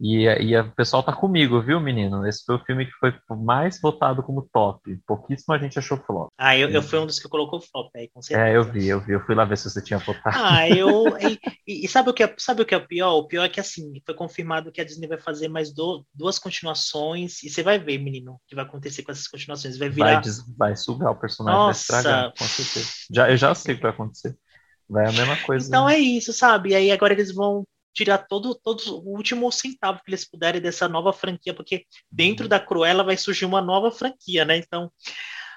E, e o pessoal tá comigo, viu, menino? Esse foi o filme que foi mais votado como top. Pouquíssima gente achou flop. Ah, eu, eu fui um dos que colocou flop aí, com certeza. É, eu vi, eu vi. Eu fui lá ver se você tinha votado. Ah, eu. E, e sabe, o que é, sabe o que é o pior? O pior é que assim, foi confirmado que a Disney vai fazer mais do- duas continuações. E você vai ver, menino, o que vai acontecer com essas continuações. Vai Vai, virar. des- vai sugar o personagem, Nossa. vai estragar, com certeza. Já, eu já sei o que vai acontecer. Vai a mesma coisa. Então né? é isso, sabe? E aí agora eles vão tirar todo, todo o último centavo que eles puderem dessa nova franquia, porque dentro da Cruella vai surgir uma nova franquia, né? Então.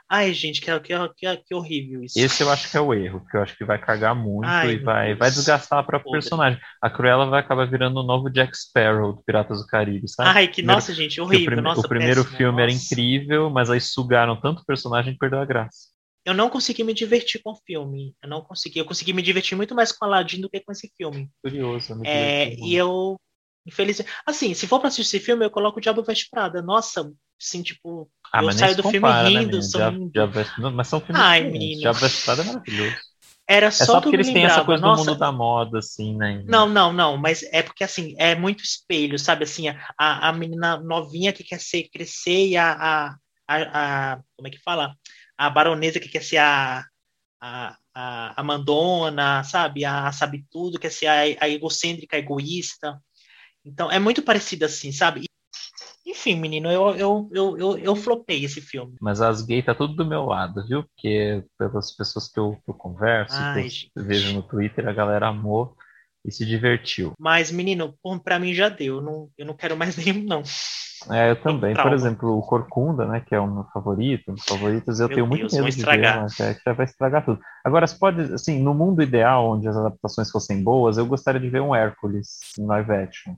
Ai, gente, que, que, que, horrível isso. Esse eu acho que é o erro, porque eu acho que vai cagar muito Ai, e vai, Deus. vai desgastar a própria Podre. personagem. A Cruella vai acabar virando o novo Jack Sparrow do Piratas do Caribe, sabe? Ai, que Primeiro- nossa, gente, Porque o, horrível. prime- nossa, o primeiro péssimo, filme era nossa. incrível, mas aí sugaram tanto o personagem que perdeu a graça. Eu não consegui me divertir com o filme. Eu não consegui. Eu consegui me divertir muito mais com Aladdin do que com esse filme. Curioso, me É, diverti e eu, infelizmente. Assim, se for pra assistir esse filme, eu coloco o Diabo Veste Prada. Nossa, assim, tipo. Ah, eu saio do filme compara, né, rindo, sou Diabo- Veste- não, mas são filmes Ai, diferentes. menino. Diabo Veste Prada é maravilhoso. Era É só, só que eu porque eles têm essa coisa do Nossa, mundo da moda, assim, né? Não, não, não, mas é porque assim, é muito espelho, sabe? Assim, a, a menina novinha que quer ser crescer e a, a, a, a- como é que fala? A baronesa que quer ser a, a, a, a mandona, sabe? A, sabe tudo, quer ser a, a egocêntrica, a egoísta. Então, é muito parecido assim, sabe? Enfim, menino, eu, eu, eu, eu, eu flopei esse filme. Mas as gays tá tudo do meu lado, viu? Porque pelas pessoas que eu, que eu converso, Ai, que gente. eu vejo no Twitter, a galera amou e se divertiu. Mas, menino, pô, pra mim já deu. Eu não, eu não quero mais nenhum, não. É, eu também. Por exemplo, o Corcunda, né, que é o meu favorito, um dos favoritos, eu Meu tenho muito Deus, medo vão de ver, estragar. mas é que já vai estragar tudo. Agora, se pode, assim, no mundo ideal, onde as adaptações fossem boas, eu gostaria de ver um Hércules em live action.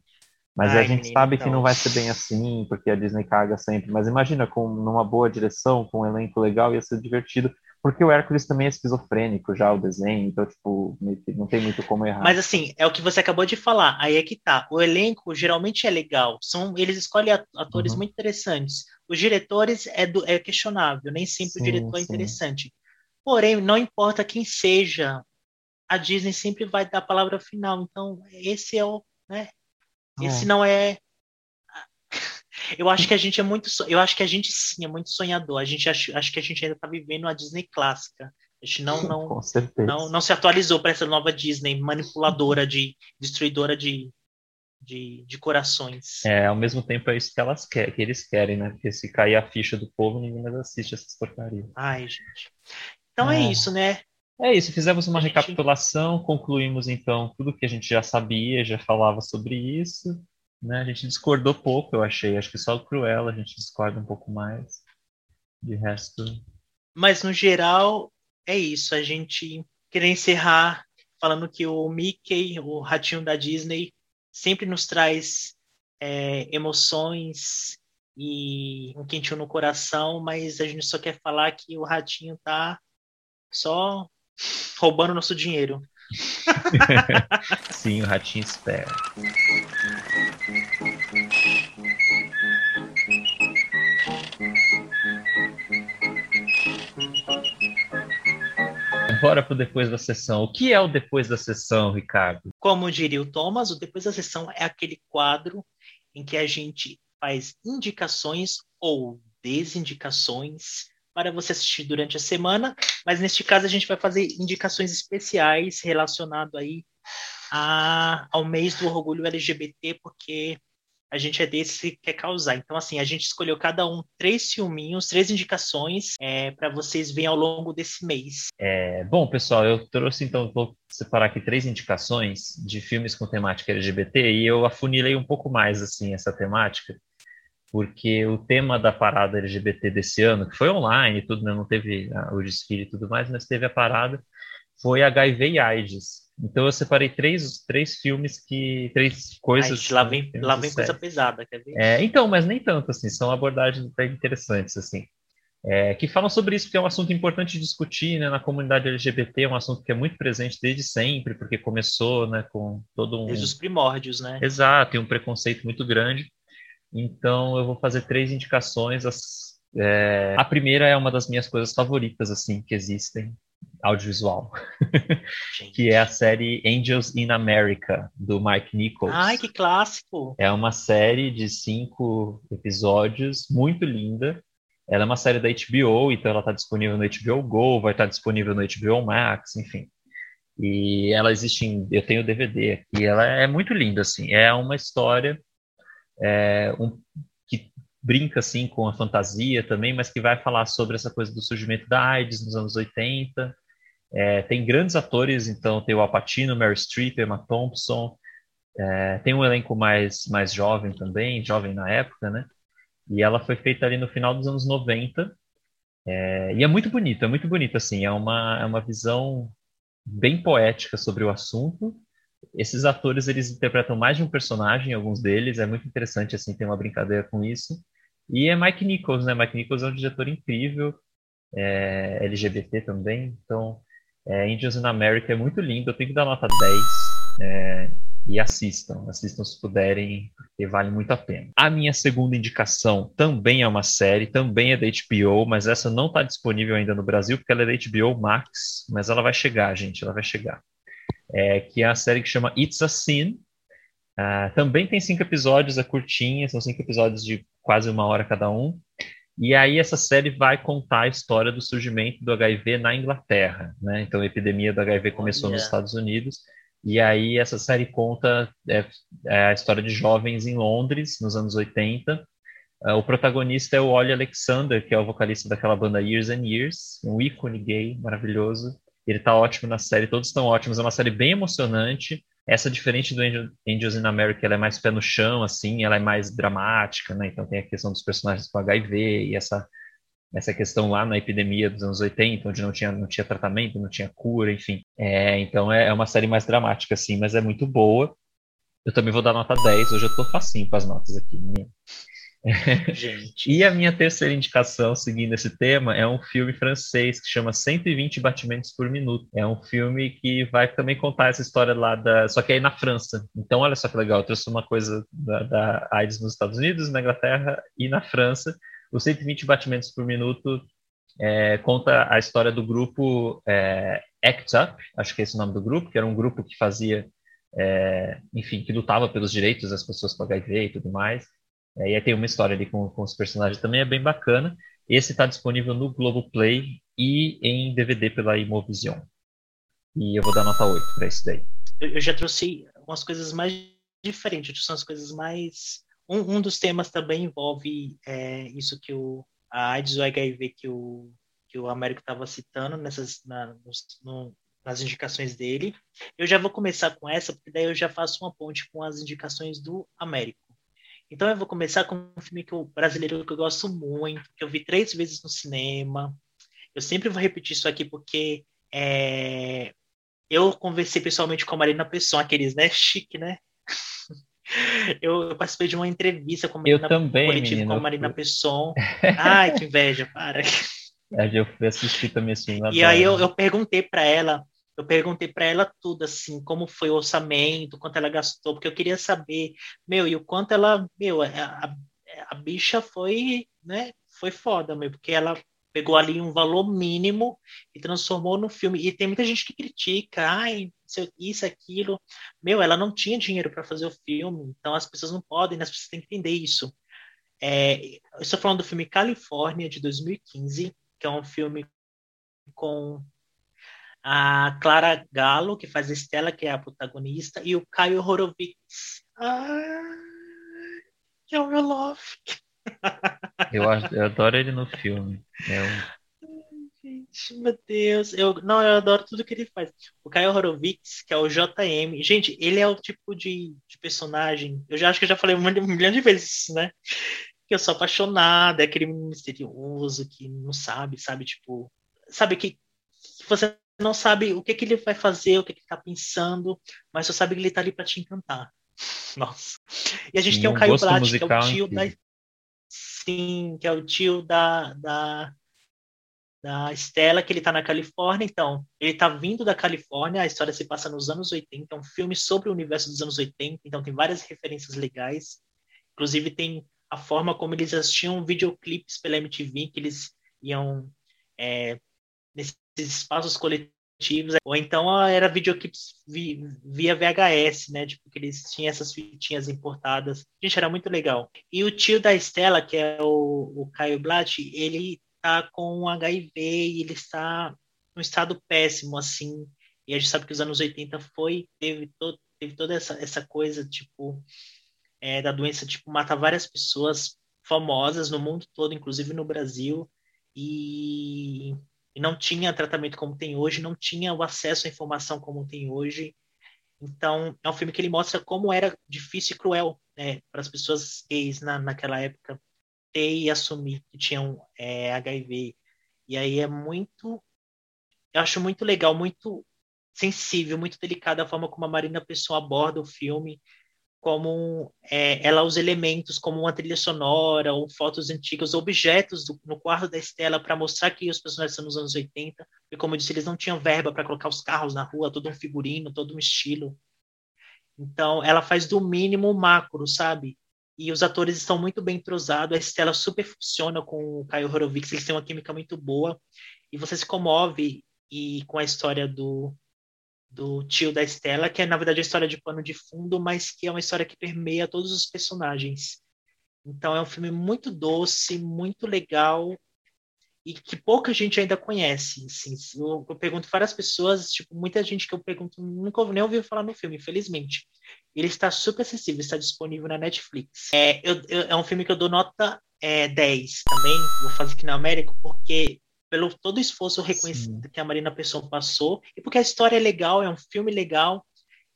Mas a Ai, gente menino, sabe que então. não vai ser bem assim, porque a Disney caga sempre. Mas imagina, com numa boa direção, com um elenco legal, ia ser divertido. Porque o Hércules também é esquizofrênico já, o desenho, então, tipo, não tem muito como errar. Mas assim, é o que você acabou de falar. Aí é que tá. O elenco geralmente é legal. São, eles escolhem at- atores Uhum. muito interessantes. Os diretores é, do- é questionável. Nem sempre Sim, o diretor é sim. interessante. Porém, não importa quem seja, a Disney sempre vai dar a palavra final. Então, esse é o, né? Esse É. não é. Eu acho que a gente é muito. Eu acho que a gente sim é muito sonhador. A gente acho, acho que a gente ainda tá vivendo a Disney clássica. A gente não, não, não, não se atualizou para essa nova Disney manipuladora de destruidora de, de, de corações. É, ao mesmo tempo é isso que elas querem, que eles querem, né? Porque se cair a ficha do povo, ninguém mais assiste essas porcarias. Ai, gente. Então é É. isso, né? É isso, fizemos uma A gente- recapitulação, concluímos então tudo que a gente já sabia, já falava sobre isso, né? A gente discordou pouco, eu achei, acho que só o Cruella a gente discorda um pouco mais. De resto, Mas no geral é isso. A gente queria encerrar falando que o Mickey, o ratinho da Disney, sempre nos traz é, emoções e um quentinho no coração, mas a gente só quer falar que o ratinho tá só roubando nosso dinheiro. sim, o ratinho espera. Bora pro depois da sessão. O que é o depois da sessão, Ricardo? Como diria o Thomas, o Depois da Sessão é aquele quadro em que a gente faz indicações ou desindicações para você assistir durante a semana, mas neste caso a gente vai fazer indicações especiais relacionado aí a, ao mês do orgulho LGBT, porque a gente é desse que quer causar. Então, assim, a gente escolheu cada um três filminhos, três indicações é, para vocês verem ao longo desse mês. É, bom, pessoal, eu trouxe então, vou separar aqui três indicações de filmes com temática LGBT e eu afunilei um pouco mais assim essa temática, porque o tema da parada LGBT desse ano, que foi online e tudo, né, não teve ah, o desfile e tudo mais, mas teve a parada, foi HIV e AIDS. Então eu separei três, três filmes que. três coisas. Aí, lá vem, lá vem coisa pesada, quer ver? É, então, mas nem tanto, assim, são abordagens bem interessantes, assim, é, que falam sobre isso, porque é um assunto importante de discutir, né, na comunidade LGBT, é um assunto que é muito presente desde sempre, porque começou, né, com todo um... Desde os primórdios, né? Exato, e um preconceito muito grande. Então, eu vou fazer três indicações. As- é, a primeira é uma das minhas coisas favoritas, assim, que existem, audiovisual, que é a série Angels in America, do Mike Nichols. Ai, que clássico! É uma série de cinco episódios, muito linda. Ela é uma série da HBO, então ela está disponível no HBO Go, vai estar disponível no HBO Max, enfim. E ela existe em, eu tenho o DVD aqui, ela é muito linda, assim. É uma história é, um, brinca, assim, com a fantasia também, mas que vai falar sobre essa coisa do surgimento da AIDS nos anos 80. É, tem grandes atores, então tem o Al Pacino, Mary Streep, Emma Thompson. É, tem um elenco mais, mais jovem também, jovem na época, né? E ela foi feita ali no final dos anos 90. É, e é muito bonita, é muito bonita, assim. É uma, é uma visão bem poética sobre o assunto. Esses atores, eles interpretam mais de um personagem, alguns deles. É muito interessante, assim, ter uma brincadeira com isso. E é Mike Nichols, né? Mike Nichols é um diretor incrível, é, LGBT também. Então, é, Angels in America é muito lindo. Eu tenho que dar nota 10. É, e assistam, assistam se puderem, porque vale muito a pena. A minha segunda indicação também é uma série, também é da HBO, mas essa não está disponível ainda no Brasil, porque ela é da HBO Max, mas ela vai chegar, gente, ela vai chegar. É, que é a série que chama It's a Sin. Uh, também tem cinco episódios, é curtinha, são cinco episódios de quase uma hora cada um. E aí essa série vai contar a história do surgimento do HIV na Inglaterra, né? Então a epidemia do HIV começou Olha. nos Estados Unidos e aí essa série conta é, é a história de jovens em Londres, nos anos 80. Uh, o protagonista é o Ollie Alexander, que é o vocalista daquela banda Years and Years, um ícone gay maravilhoso. Ele tá ótimo na série, todos estão ótimos, é uma série bem emocionante. Essa, diferente do Angel, Angels in America, ela é mais pé no chão, assim, ela é mais dramática, né? Então tem a questão dos personagens com HIV e essa essa questão lá na epidemia dos anos 80, onde não tinha, não tinha tratamento, não tinha cura, enfim. É, então é, é uma série mais dramática, assim, mas é muito boa. Eu também vou dar nota 10, hoje eu tô facinho com as notas aqui, menino. Gente. E a minha terceira indicação, seguindo esse tema, é um filme francês que chama 120 Batimentos por Minuto. É um filme que vai também contar essa história lá da. Só que aí na França. Então, olha só que legal, eu trouxe uma coisa da, da AIDS nos Estados Unidos, na Inglaterra e na França. Os 120 batimentos por minuto é, conta a história do grupo é, ACT UP, acho que é esse o nome do grupo, que era um grupo que fazia, é, enfim, que lutava pelos direitos das pessoas com HIV e tudo mais. É, e aí tem uma história ali com, com os personagens também, é bem bacana. Esse está disponível no Globoplay e em DVD pela Imovision. E eu vou dar nota 8 para esse daí. Eu, já trouxe umas coisas mais diferentes, são as coisas mais. Um, um dos temas também envolve é, isso que o a AIDS, o HIV que o, que o Américo estava citando nessas, na, no, nas indicações dele. Eu já vou começar com essa, porque daí eu já faço uma ponte com as indicações do Américo. Então eu vou começar com um filme que eu, brasileiro que eu gosto muito, que eu vi três vezes no cinema. Eu sempre vou repetir isso aqui porque é, eu conversei pessoalmente com a Marina Pessoa, aqueles, né? Chique, né? Eu, eu participei de uma entrevista com a Eu Marina também, coletiva menino. com a Marina Pessoa. Ai, que inveja, para. É, eu fui assistir também esse filme. E aí eu, eu perguntei para ela, eu perguntei para ela tudo assim, como foi o orçamento, quanto ela gastou, porque eu queria saber, meu, e o quanto ela, meu, a, a, a bicha foi, né, foi foda, meu, porque ela pegou ali um valor mínimo e transformou no filme. E tem muita gente que critica, ai, isso, isso aquilo. Meu, ela não tinha dinheiro para fazer o filme, então as pessoas não podem, as pessoas têm que entender isso. É, eu estou falando do filme Califórnia, de 2015, que é um filme com a Clara Gallo, que faz a Estela, que é a protagonista, e o Caio Horowitz. Ah, que é o meu love. Eu, acho- eu adoro ele no filme. É um- Gente, meu Deus, eu não, eu adoro tudo que ele faz. O Caio Horowitz, que é o JM, gente, ele é o tipo de, de personagem. Eu já acho que eu já falei um milhão de vezes né? Que eu sou apaixonada, é aquele misterioso que não sabe, sabe, tipo, sabe que, que você não sabe o que que ele vai fazer, o que que ele tá pensando, mas só sabe que ele tá ali pra te encantar. Nossa. E a gente Sim, tem o Caio Blatt, que é o tio da. Sim, que é o tio da, da, da Estela, que ele tá na Califórnia. Então, ele tá vindo da Califórnia, a história se passa nos anos 80, é um filme sobre o universo dos anos 80, então tem várias referências legais. Inclusive, tem a forma como eles assistiam videoclipes pela MTV, que eles iam. é, nesse espaços coletivos, ou então era videoclips vi- via VHS, né? Tipo, que eles tinham essas fitinhas importadas. Gente, era muito legal. E o tio da Estela, que é o, o Caio Blatt, ele tá com HIV e ele está num estado péssimo, assim. E a gente sabe que os anos 80 foi, teve, to, teve toda essa, essa coisa, tipo, é, da doença, tipo, mata várias pessoas famosas no mundo todo, inclusive no Brasil, e, e não tinha tratamento como tem hoje, não tinha o acesso à informação como tem hoje. Então, é um filme que ele mostra como era difícil e cruel né, para as pessoas gays na, naquela época ter e assumir que tinham é, HIV. E aí é muito. Eu acho muito legal, muito sensível, muito delicada a forma como a Marina Pessoa aborda o filme, como é, ela usa elementos como uma trilha sonora ou fotos antigas, objetos do, no quarto da Estela para mostrar que os personagens são nos anos 80, e como eu disse, eles não tinham verba para colocar os carros na rua, todo um figurino, todo um estilo. Então, ela faz do mínimo macro, sabe? E os atores estão muito bem entrosados, a Estela super funciona com o Caio Horowitz, eles têm uma química muito boa, e você se comove e com a história do, do tio da Estela, que é na verdade a história de pano de fundo, mas que é uma história que permeia todos os personagens. Então é um filme muito doce, muito legal e que pouca gente ainda conhece. Assim. Eu, eu pergunto várias pessoas, tipo muita gente que eu pergunto nunca nem ouviu falar no filme, infelizmente. Ele está super acessível, está disponível na Netflix. É, eu, eu, é um filme que eu dou nota é, 10 também, vou fazer aqui na América, porque pelo todo o esforço reconhecido Sim. que a Marina Pessoa passou, e porque a história é legal, é um filme legal,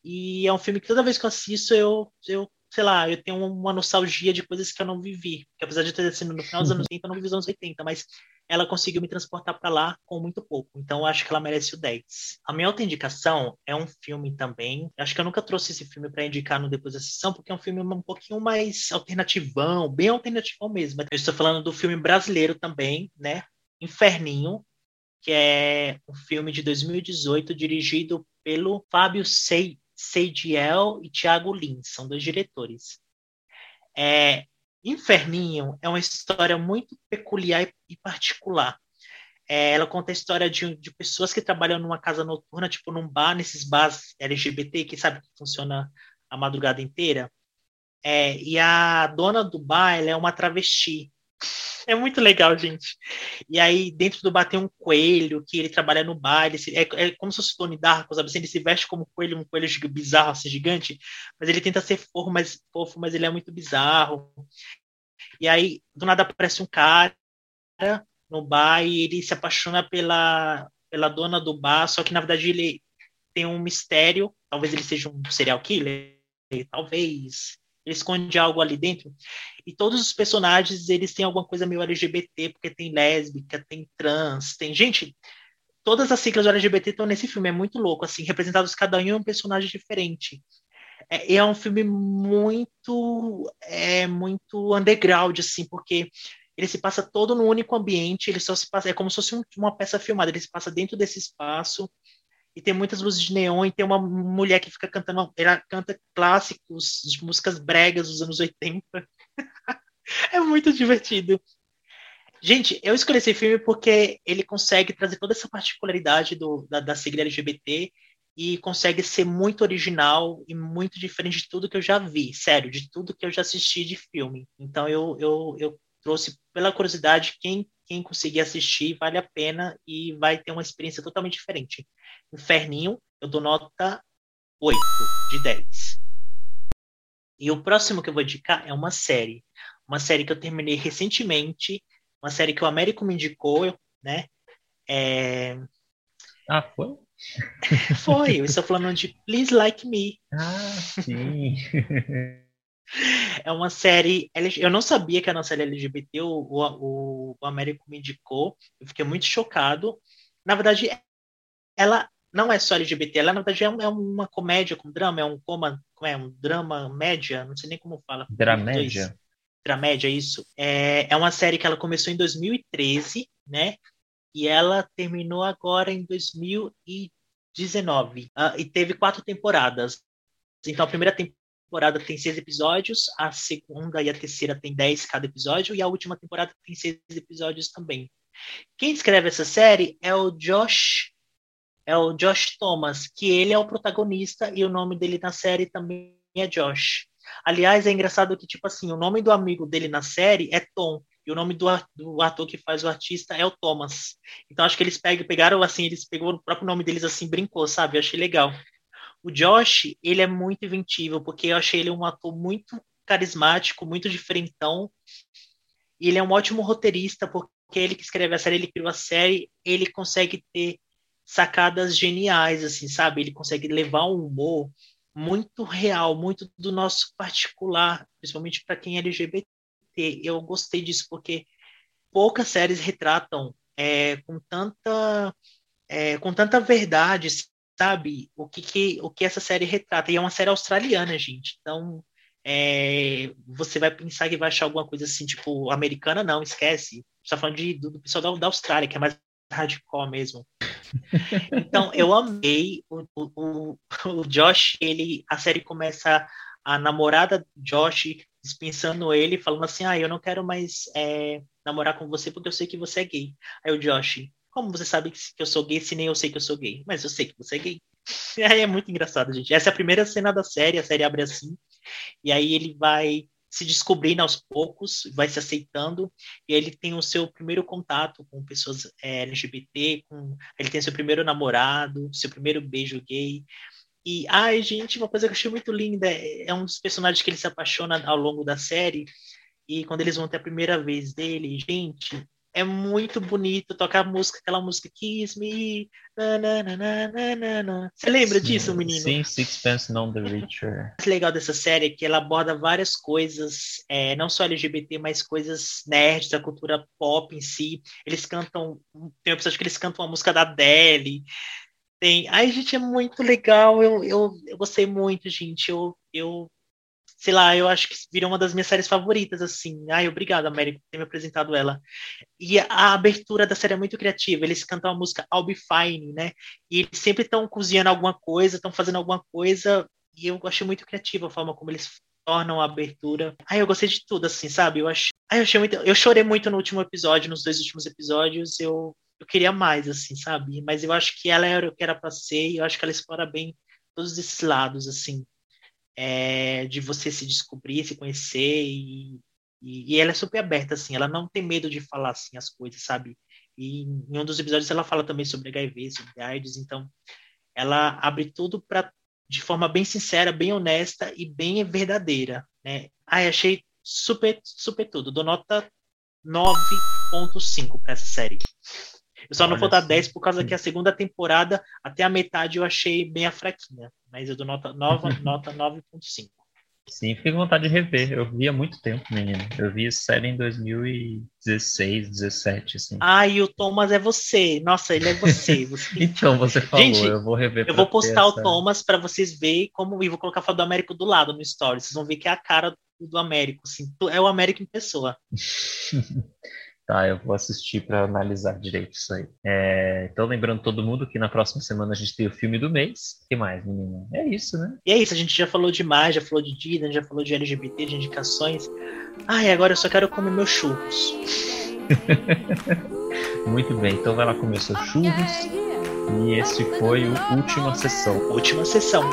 e é um filme que toda vez que eu assisto, eu, eu sei lá, eu tenho uma nostalgia de coisas que eu não vivi. Que apesar de ter sido no final dos anos 80, eu não vivi os anos 80, mas ela conseguiu me transportar para lá com muito pouco. Então eu acho que ela merece o 10. A minha outra indicação é um filme também. Acho que eu nunca trouxe esse filme para indicar no Depois da Sessão, porque é um filme um pouquinho mais alternativão, bem alternativão mesmo. Eu estou falando do filme brasileiro também, né? Inferninho, que é um filme de 2018 dirigido pelo Fábio Sei- Seidiel e Thiago Lins, são dois diretores. É, Inferninho é uma história muito peculiar e particular. É, ela conta a história de, de pessoas que trabalham numa casa noturna, tipo num bar, nesses bars LGBT, que sabe que funciona a madrugada inteira. É, e a dona do bar ela é uma travesti. É muito legal, gente. E aí, dentro do bar tem um coelho, que ele trabalha no bar. Ele se- é, é como se fosse Tony Darko, sabe? Assim, ele se veste como coelho, um coelho bizarro, assim, gigante. Mas ele tenta ser fofo, mas, fofo, mas ele é muito bizarro. E aí, do nada aparece um cara no bar e ele se apaixona pela, pela dona do bar, só que na verdade ele tem um mistério. Talvez ele seja um serial killer, talvez. Esconde algo ali dentro. E todos os personagens, eles têm alguma coisa meio LGBT, porque tem lésbica, tem trans, tem. Gente, todas as siglas LGBT estão nesse filme, é muito louco, assim, representados cada um em um personagem diferente. É, é um filme muito. É muito underground, assim, porque ele se passa todo num único ambiente, ele só se passa. É como se fosse um- uma peça filmada, ele se passa dentro desse espaço e tem muitas luzes de neon e tem uma mulher que fica cantando, ela canta clássicos de músicas bregas dos anos 80. é muito divertido. Gente, eu escolhi esse filme porque ele consegue trazer toda essa particularidade do, da, da sigla LGBT e consegue ser muito original e muito diferente de tudo que eu já vi, sério, de tudo que eu já assisti de filme. Então eu, eu, eu trouxe pela curiosidade quem, quem conseguir assistir vale a pena e vai ter uma experiência totalmente diferente. Inferninho, eu dou nota 8 de 10. E o próximo que eu vou indicar é uma série. Uma série que eu terminei recentemente, uma série que o Américo me indicou, né? É... Ah, foi? Foi, eu estou falando de Please Like Me. Ah, sim. É uma série. Eu não sabia que era uma série LGBT, o, o, o Américo me indicou. Eu fiquei muito chocado. Na verdade, ela não é só LGBT, ela na verdade é, é uma comédia com drama, é um coma, como é um drama média, não sei nem como fala. Dramédia. Dramédia, isso. É, é uma série que ela começou em 2013, né? E ela terminou agora em 2019. Ah, e teve quatro temporadas. Então a primeira temporada tem seis episódios, a segunda e a terceira tem dez cada episódio, e a última temporada tem seis episódios também. Quem escreve essa série é o Josh, é o Josh Thomas, que ele é o protagonista e o nome dele na série também é Josh. Aliás, é engraçado que, tipo assim, o nome do amigo dele na série é Tom, e o nome do, do ator que faz o artista é o Thomas. Então, acho que eles pegam, pegaram, assim, eles pegou o próprio nome deles, assim, brincou, sabe? Eu achei legal. O Josh, ele é muito inventivo, porque eu achei ele um ator muito carismático, muito diferentão, e ele é um ótimo roteirista, porque ele que escreve a série, ele criou a série, ele consegue ter sacadas geniais, assim, sabe? Ele consegue levar um humor muito real, muito do nosso particular, principalmente para quem é LGBT. Eu gostei disso porque poucas séries retratam é, com tanta é, com tanta verdade, sabe, o que, que, o que essa série retrata. E é uma série australiana, gente. Então, é, você vai pensar que vai achar alguma coisa assim, tipo, americana, não, esquece. Você tá falando de, do, do pessoal da, da Austrália, que é mais hardcore mesmo. Então, eu amei o, o, o, Josh, ele, a série começa a namorada Josh dispensando ele, falando assim, ah, eu não quero mais é, namorar com você porque eu sei que você é gay. Aí o Josh, como você sabe que eu sou gay se nem eu sei que eu sou gay? Mas eu sei que você é gay. Aí é muito engraçado, gente. Essa é a primeira cena da série, a série abre assim, e aí ele vai se descobrindo aos poucos, vai se aceitando, e ele tem o seu primeiro contato com pessoas é, LGBT, com, ele tem seu primeiro namorado, seu primeiro beijo gay. E, ai, gente, uma coisa que eu achei muito linda é, é um dos personagens que ele se apaixona ao longo da série, e quando eles vão ter a primeira vez dele, gente, é muito bonito tocar a música, aquela música Kiss Me. Na, na, na, Você lembra sim, disso, menino? Sim, Sixpence None the Richer. O legal dessa série é que ela aborda várias coisas, é, não só LGBT, mas coisas nerds, da cultura pop em si. Eles cantam, tem um episódio que eles cantam uma música da Adele. Tem, ai, gente, é muito legal. Eu, eu, eu gostei muito, gente. Eu, eu sei lá, eu acho que virou uma das minhas séries favoritas, assim. Ai, obrigado, Américo, por ter me apresentado ela. E a abertura da série é muito criativa. Eles cantam a música I'll Be Fine, né? E eles sempre estão cozinhando alguma coisa, estão fazendo alguma coisa. E eu achei muito criativa a forma como eles tornam a abertura. Ai, eu gostei de tudo, assim, sabe? Eu achei, ai, eu achei muito. Eu chorei muito no último episódio, nos dois últimos episódios. Eu, eu queria mais, assim, sabe? Mas eu acho que ela era o que era pra ser, e eu acho que ela explora bem todos esses lados, assim é, de você se descobrir, se conhecer e, e, e, ela é super aberta assim, ela não tem medo de falar assim as coisas, sabe? E em um dos episódios ela fala também sobre HIV, sobre AIDS, então ela abre tudo para de forma bem sincera, bem honesta e bem verdadeira, né? Ai, achei super super tudo. Dou nota 9.5 para essa série. Eu só Olha não vou dar 10 por causa que a segunda temporada, até a metade, eu achei bem a fraquinha. Mas eu dou nota, nova, nota 9.5. Sim, fiquei com vontade de rever. Eu vi há muito tempo, menino. Eu vi a série em 2016, 17, assim. Ah, e o Thomas é você. Nossa, ele é você. você... então, você falou, Gente, eu vou rever. Eu vou postar o Thomas para vocês verem como. E vou colocar a foto do Américo do lado no story. Vocês vão ver que é a cara do Américo. Assim, é o Américo em pessoa. Tá, eu vou assistir para analisar direito isso aí. É, então, lembrando todo mundo que na próxima semana a gente tem o filme do mês. O que mais, menina? É isso, né? E é isso, a gente já falou demais, já falou de Disney, já falou de LGBT, de indicações. Ai, agora eu só quero comer meus churros. Muito bem, então vai lá comer seus churros. E esse foi o Última Sessão. Última Sessão.